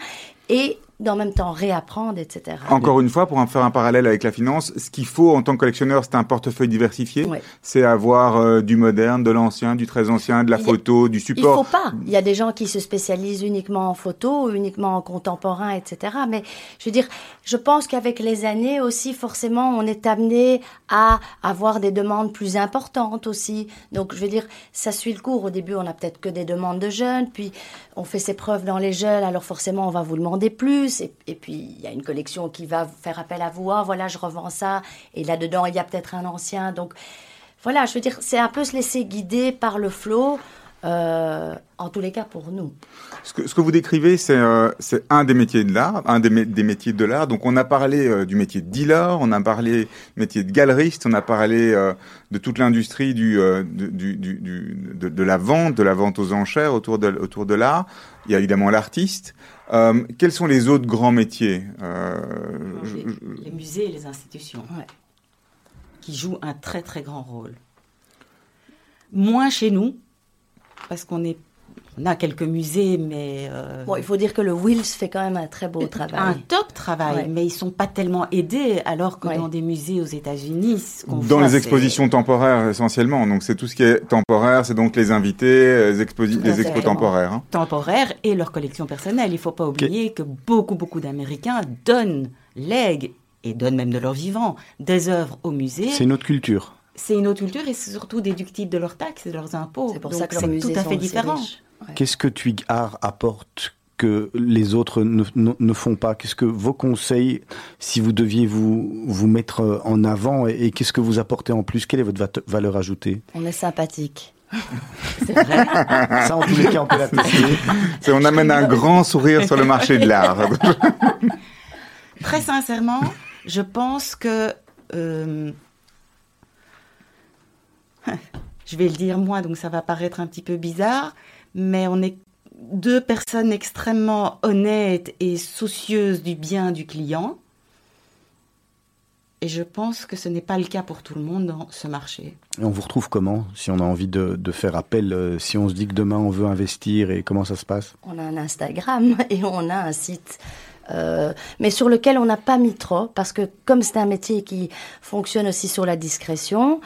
et d'en même temps réapprendre, etc. Encore une fois, pour en faire un parallèle avec la finance, ce qu'il faut en tant que collectionneur, c'est un portefeuille diversifié. Ouais. C'est avoir euh, du moderne, de l'ancien, du très ancien, de la a- photo, du Il support. faut pas. Il y a des gens qui se spécialisent uniquement en photo, uniquement en contemporain, etc. Mais je veux dire, je pense qu'avec les années aussi, forcément, on est amené à avoir des demandes plus importantes aussi. Donc, je veux dire, ça suit le cours. Au début, on a peut-être que des demandes de jeunes, puis on fait ses preuves dans les jeunes, alors forcément, on va vous demander plus. Et, puis, il y a une collection qui va faire appel à vous. Ah, voilà, je revends ça. Et là-dedans, il y a peut-être un ancien. Donc, voilà, je veux dire, c'est un peu se laisser guider par le flot, euh, en tous les cas pour nous. Ce que, ce que vous décrivez, c'est euh, c'est un des métiers de l'art, un des, mé- des métiers de l'art. Donc on a parlé euh, du métier de dealer, on a parlé du métier de galeriste, on a parlé de toute l'industrie du, du, du, du- du- de, de la vente, de la vente aux enchères autour de, autour de l'art. Il y a évidemment l'artiste. Quels sont les autres grands métiers je- les, je- les musées et les institutions, qui jouent un très très grand rôle. Moins chez nous, parce qu'on est, on a quelques musées, mais euh, Bon, il faut dire que le Wills fait quand même un très beau travail. un top travail, Ouais. mais ils sont pas tellement aidés, alors que dans des musées aux États-Unis, Dans voit, les expositions temporaires essentiellement, donc c'est tout ce qui est temporaire, c'est donc les invités, les, expos temporaires. hein. temporaires et leur collection personnelle. Il faut pas oublier que beaucoup, beaucoup d'Américains donnent, lèguent et donnent même de leur vivant des œuvres au musée. C'est une autre culture. C'est une autre culture et c'est surtout déductible de leurs taxes et de leurs impôts. C'est pour Donc ça que c'est musées tout à sont fait différent. riches. Qu'est-ce que Twig Art apporte que les autres ne, ne- ne font pas? Qu'est-ce que vos conseils, si vous deviez vous, vous mettre euh, en avant, et, et qu'est-ce que vous apportez en plus? Quelle est votre va- valeur ajoutée? On est sympathique. C'est vrai. Ça, en tous les cas, on peut l'attester. On amène un grand sourire sur le marché de l'art. Très sincèrement, je pense que euh, je vais le dire moi, donc ça va paraître un petit peu bizarre, mais on est deux personnes extrêmement honnêtes et soucieuses du bien du client. Et je pense que ce n'est pas le cas pour tout le monde dans ce marché. Et on vous retrouve comment Si on a envie de, de faire appel, euh, si on se dit que demain on veut investir, et comment ça se passe? On a un Instagram et on a un site. Euh, mais sur lequel on n'a pas mis trop, parce que comme c'est un métier qui fonctionne aussi sur la discrétion,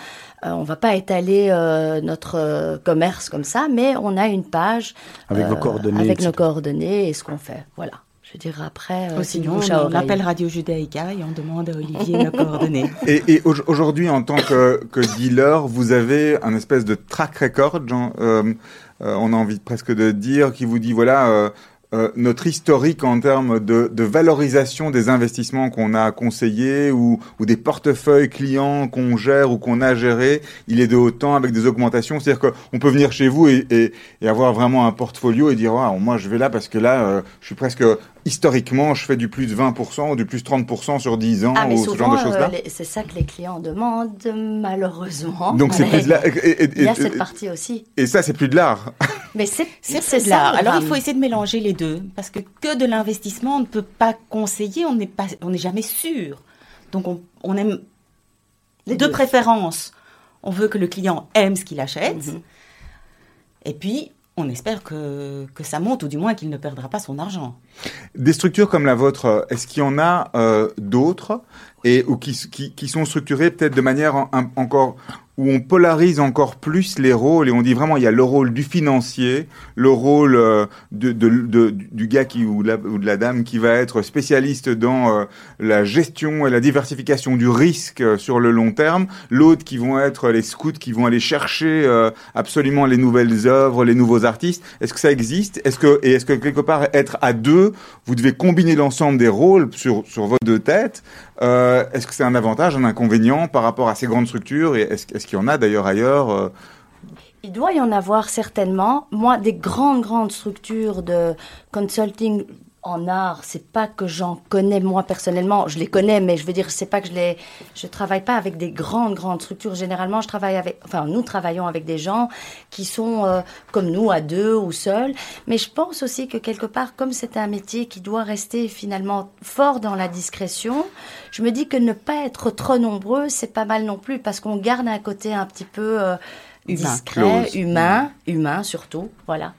euh, on va pas étaler euh, notre euh, commerce comme ça, mais on a une page Avec vos coordonnées, avec nos coordonnées et ce qu'on fait. Voilà. Je dire après, euh, sinon, à on oreille. appelle Radio Judaïka et on demande à Olivier nos coordonnées. Et, et au- aujourd'hui, en tant que, que dealer, vous avez un espèce de track record, genre, euh, euh, on a envie presque de dire, qui vous dit, voilà, euh, notre historique en termes de, valorisation des investissements qu'on a conseillés ou, des portefeuilles clients qu'on gère ou qu'on a gérés, il est de haut temps avec des augmentations. C'est-à-dire qu'on peut venir chez vous et, et, et avoir vraiment un portfolio et dire, Waouh, moi je vais là parce que là, euh, je suis presque historiquement, je fais du plus de 20% ou du plus de 30% sur 10 ans Ah, mais ou ce genre de choses-là. euh, c'est ça que les clients demandent, malheureusement. Donc c'est plus de la- Mais et- et- Il y a et- cette partie aussi. Et ça, c'est plus de l'art. Mais c'est de l'art. Alors il faut essayer de mélanger les deux, parce que que de l'investissement, on ne peut pas conseiller, on n'est pas, on n'est jamais sûr. Donc on, on aime Les de deux. préférence, on veut que le client aime ce qu'il achète, Mhm. et puis on espère que, que ça monte, ou du moins qu'il ne perdra pas son argent. Des structures comme la vôtre, euh, est-ce qu'il y en a euh, d'autres et ou qui, qui, sont structurées peut-être de manière encore où on polarise encore plus les rôles et on dit vraiment il y a le rôle du financier, le rôle euh, de, du gars qui ou, de la dame qui va être spécialiste dans euh, la gestion et la diversification du risque euh, sur le long terme, l'autre qui vont être les scouts qui vont aller chercher absolument les nouvelles œuvres, les nouveaux artistes. Est-ce que ça existe? Est-ce que et est-ce que quelque part être à deux, vous devez combiner l'ensemble des rôles sur sur vos deux têtes Euh, Est-ce que c'est un avantage, un inconvénient par rapport à ces grandes structures Et est-ce est-ce qu'il y en a d'ailleurs ailleurs euh, Il doit y en avoir certainement. Moi, des grandes, grandes structures de consulting en art, c'est pas que j'en connais moi personnellement, je les connais, mais je veux dire, c'est pas que je les, je travaille pas avec des grandes grandes structures. Généralement, je travaille avec, enfin, nous travaillons avec des gens qui sont euh, comme nous à deux ou seuls. Mais je pense aussi que quelque part, comme c'est un métier qui doit rester finalement fort dans la discrétion, je me dis que ne pas être trop nombreux, c'est pas mal non plus, parce qu'on garde un côté un petit peu euh, discret, humain, humain surtout, voilà.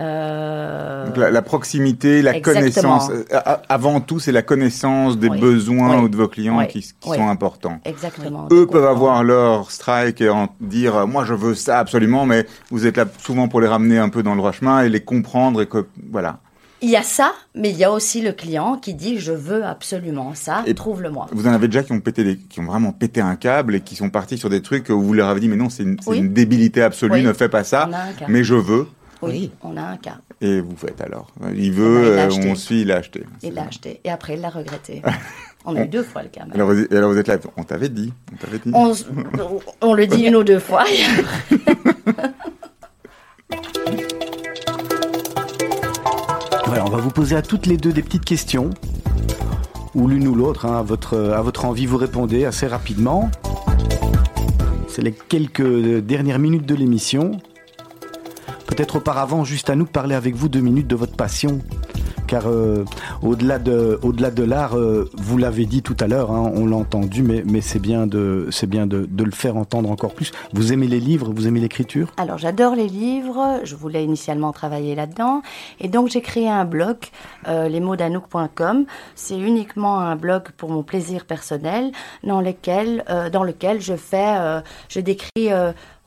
Euh, Donc, la, la proximité, la Exactement. connaissance. euh, Avant tout, c'est la connaissance des Oui. besoins Oui. ou de vos clients Oui. qui, sont importants. Exactement. Eux peuvent avoir leur strike et en dire euh, moi je veux ça absolument, mais vous êtes là souvent pour les ramener un peu dans le droit chemin et les comprendre et que voilà. Il y a ça, mais il y a aussi le client qui dit je veux absolument ça, Et- trouve-le-moi. Vous en avez déjà qui ont pété, qui ont vraiment pété un câble et qui sont partis sur des trucs où vous leur avez dit mais non c'est une, une débilité absolue, ne fais pas ça, mais je veux Oui, on a un cas. et vous faites alors? Il il veut, euh, on suit, il l'a acheté. Il l'a acheté et après il l'a regretté. On a eu deux fois le cas. même. Alors, vous, et alors vous êtes là, on t'avait dit, on t'avait dit. On, le dit une ou deux fois. Voilà, on va vous poser à toutes les deux des petites questions, ou l'une ou l'autre, hein, à, votre, à votre envie, vous répondez assez rapidement. C'est les quelques euh, dernières minutes de l'émission. Peut-être auparavant, juste à nous parler avec vous deux minutes de votre passion. Car euh, au-delà de, de l'art, euh, vous l'avez dit tout à l'heure, hein, on l'a entendu, mais, mais c'est bien, de, bien de, le faire entendre encore plus. Vous aimez les livres, vous aimez l'écriture? Alors j'adore les livres, je voulais initialement travailler là-dedans et donc j'ai créé un blog, euh, lesmotsdanouk.com. C'est uniquement un blog pour mon plaisir personnel dans lequel, euh, dans lequel je fais, je décris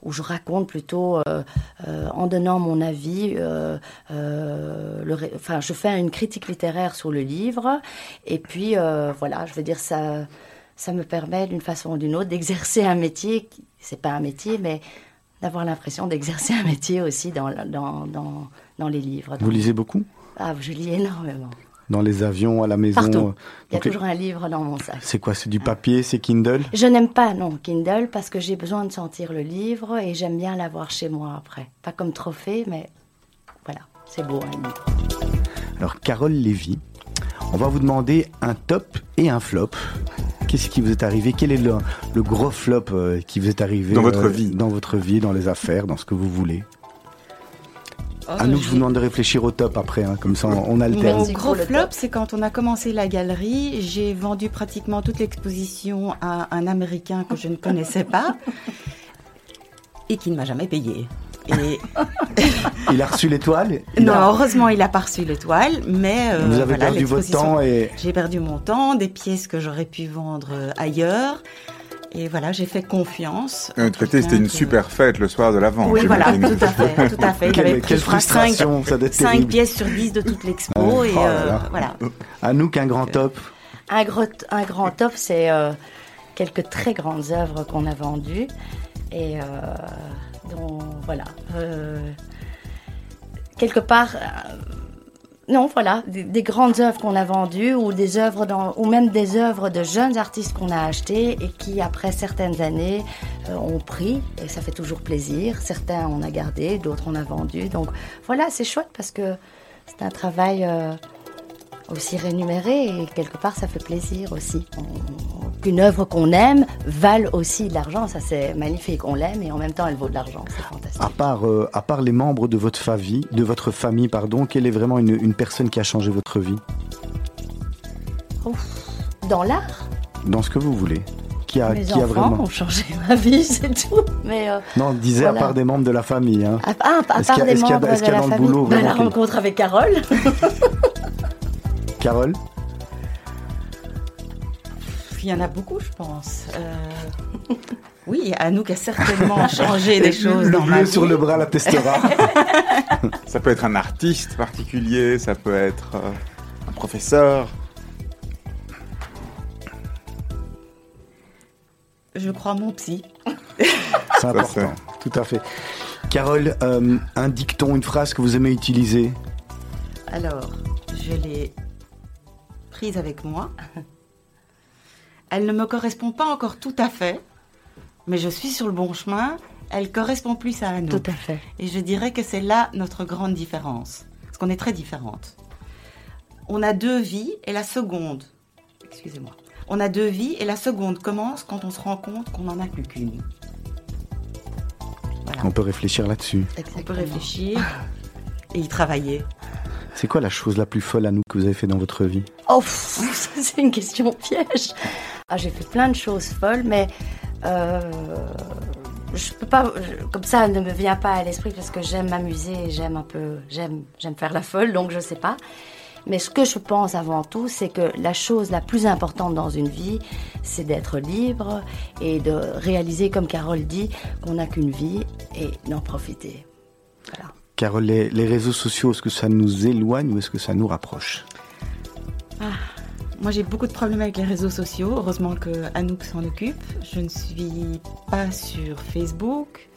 ou je raconte plutôt euh, euh, en donnant mon avis. euh, le enfin, je fais une critique littéraire sur le livre et puis voilà, je veux dire ça. Ça me permet d'une façon ou d'une autre d'exercer un métier. C'est pas un métier, mais d'avoir l'impression d'exercer un métier aussi dans, dans, dans, dans les livres. Vous lisez beaucoup? Ah, je lis énormément. Dans les avions, à la maison Partout. euh, Il y a donc toujours un livre dans mon sac. C'est quoi C'est du papier C'est Kindle? Je n'aime pas, non, Kindle, parce que j'ai besoin de sentir le livre et j'aime bien l'avoir chez moi après. Pas comme trophée, mais voilà, c'est beau un livre. Alors, Carole Lévy, on va vous demander un top et un flop. Qu'est-ce qui vous est arrivé? Quel est le, le gros flop euh, qui vous est arrivé Dans votre euh, vie. Dans votre vie, dans les affaires, dans ce que vous voulez? Oh, à nous, je vous demande de réfléchir au top après, hein, comme ça on, on alterne. Mon gros flop, c'est quand on a commencé la galerie, j'ai vendu pratiquement toute l'exposition à un Américain que je ne connaissais pas et qui ne m'a jamais payé. Et Il a reçu l'étoile? Il non, a- heureusement, il a pas reçu l'étoile, mais euh, Vous avez voilà, perdu votre temps et J'ai perdu mon temps, des pièces que j'aurais pu vendre euh, ailleurs. Et voilà, j'ai fait confiance. À autre côté, c'était une que- super fête le soir de la vente. Oui, voilà, tout à fait, tout à fait. Il Quelle- avait pris, cinq, frustration, ça doit être cinq pièces sur 10 de toute l'expo. Oh et là euh, là. voilà. Anouk, un grand top. Un, gros, un grand top, c'est euh, quelques très grandes œuvres qu'on a vendues. Et euh, dont, voilà. euh, quelque part. Non, voilà, des, des grandes œuvres qu'on a vendues ou des œuvres ou même des œuvres de jeunes artistes qu'on a achetées et qui, après certaines années, euh, ont pris et ça fait toujours plaisir. Certains on a gardé, d'autres on a vendu. Donc voilà, c'est chouette parce que c'est un travail euh, aussi rémunéré et quelque part ça fait plaisir aussi. Qu'une œuvre qu'on aime vale aussi de l'argent, ça c'est magnifique. On l'aime et en même temps elle vaut de l'argent, c'est fantastique. À part, euh, à part les membres de votre famille, de votre famille, pardon, quelle est vraiment une, une personne qui a changé votre vie? Ouf. Dans l'art, Dans ce que vous voulez Qui a, mes qui a vraiment ont changé ma vie, c'est tout. Mais euh, Non, on disait à part des membres de la famille. Hein. à, ah, à Est-ce part des membres est-ce qu'il y de a la famille, boulot bah, la rencontre avec Carole. Carole Il y en a beaucoup, je pense. Euh, Oui, Anouk a certainement changé des choses Le dans ma bleu vie. sur le bras l'attestera. Ça peut être un artiste particulier, ça peut être euh, un professeur. Je crois mon psy. C'est important, tout à fait. Carole, euh, un dicton, une phrase que vous aimez utiliser? Alors, je l'ai prise avec moi. Elle ne me correspond pas encore tout à fait, mais je suis sur le bon chemin. Elle correspond plus à Anouk. Tout à fait. Et je dirais que c'est là notre grande différence. Parce qu'on est très différentes. On a deux vies et la seconde, excusez-moi, on a deux vies et la seconde commence quand on se rend compte qu'on n'en a plus qu'une. On peut réfléchir là-dessus. On peut réfléchir et y travailler. C'est quoi la chose la plus folle à nous que vous avez fait dans votre vie? Oh, c'est une question piège. Ah, j'ai fait plein de choses folles, mais euh, je peux pas, comme ça, ne me vient pas à l'esprit parce que j'aime m'amuser, j'aime un peu, j'aime, j'aime faire la folle, donc je sais pas. Mais ce que je pense avant tout, c'est que la chose la plus importante dans une vie, c'est d'être libre et de réaliser, comme Carole dit, qu'on n'a qu'une vie et d'en profiter. Carole, les, les réseaux sociaux, est-ce que ça nous éloigne ou est-ce que ça nous rapproche? Ah, moi j'ai beaucoup de problèmes avec les réseaux sociaux. Heureusement que Anouk s'en occupe. Je ne suis pas sur Facebook,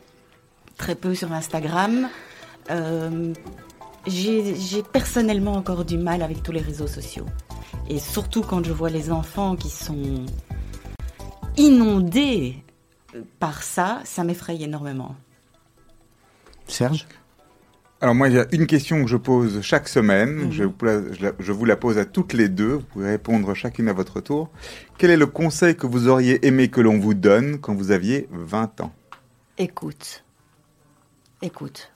très peu sur Instagram. Euh, j'ai j'ai personnellement encore du mal avec tous les réseaux sociaux. Et surtout quand je vois les enfants qui sont inondés par ça, ça m'effraie énormément. Serge? Alors moi, il y a une question que je pose chaque semaine. je, vous la, je la- je vous la pose à toutes les deux. Vous pouvez répondre chacune à votre tour. Quel est le conseil que vous auriez aimé que l'on vous donne quand vous aviez 20 ans? Écoute. Écoute.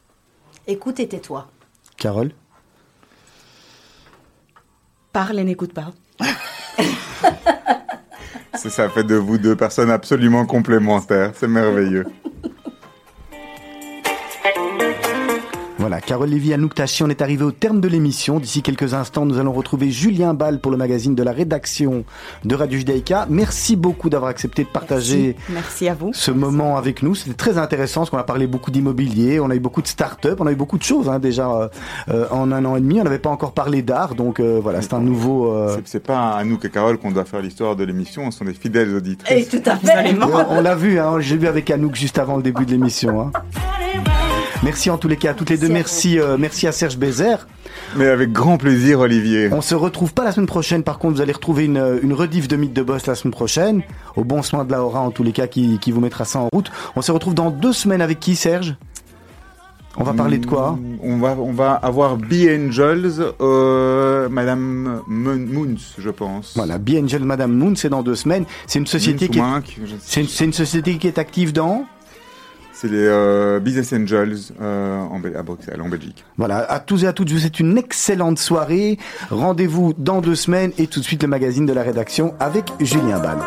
Écoute et tais-toi. Carole? Parle et n'écoute pas. C'est ça fait de vous deux personnes absolument complémentaires. C'est merveilleux. Voilà, Carole Lévy, Anouk Tachi, on est arrivé au terme de l'émission. D'ici quelques instants, nous allons retrouver Julien Ball pour le magazine de la rédaction de Radio Judaïka. Merci beaucoup d'avoir accepté de partager Merci à vous. ce moment avec nous. C'était très intéressant parce qu'on a parlé beaucoup d'immobilier, on a eu beaucoup de start-up, on a eu beaucoup de choses hein, déjà euh, euh, en un an et demi. On n'avait pas encore parlé d'art, donc euh, voilà, c'est un nouveau... euh, C'est- pas à nous et Carole qu'on doit faire l'histoire de l'émission. Ce sont des fidèles auditrices. tout à fait. on on l'a vu, hein, j'ai vu avec Anouk juste avant le début de l'émission. hein. Merci en tous les cas à toutes les deux. Merci, euh, merci à Serge Bézère. Mais avec grand plaisir, Olivier. On se retrouve pas la semaine prochaine. Par contre, vous allez retrouver une, une rediff de Mythe de Boss la semaine prochaine. Au bon soin de Laura, en tous les cas, qui, qui vous mettra ça en route. On se retrouve dans deux semaines avec qui, Serge? On va parler de quoi? On va, on va avoir B Angels, euh, Madame Moon- Moons, je pense. Voilà, Be Angel Madame Moon, c'est dans deux semaines. C'est une société Moons qui est, une, c'est une société qui est active dans. C'est les euh, Business Angels euh, à Bruxelles, en Belgique. Voilà, à tous et à toutes, je vous souhaite une excellente soirée. Rendez-vous dans deux semaines et tout de suite le magazine de la rédaction avec Julien Ball.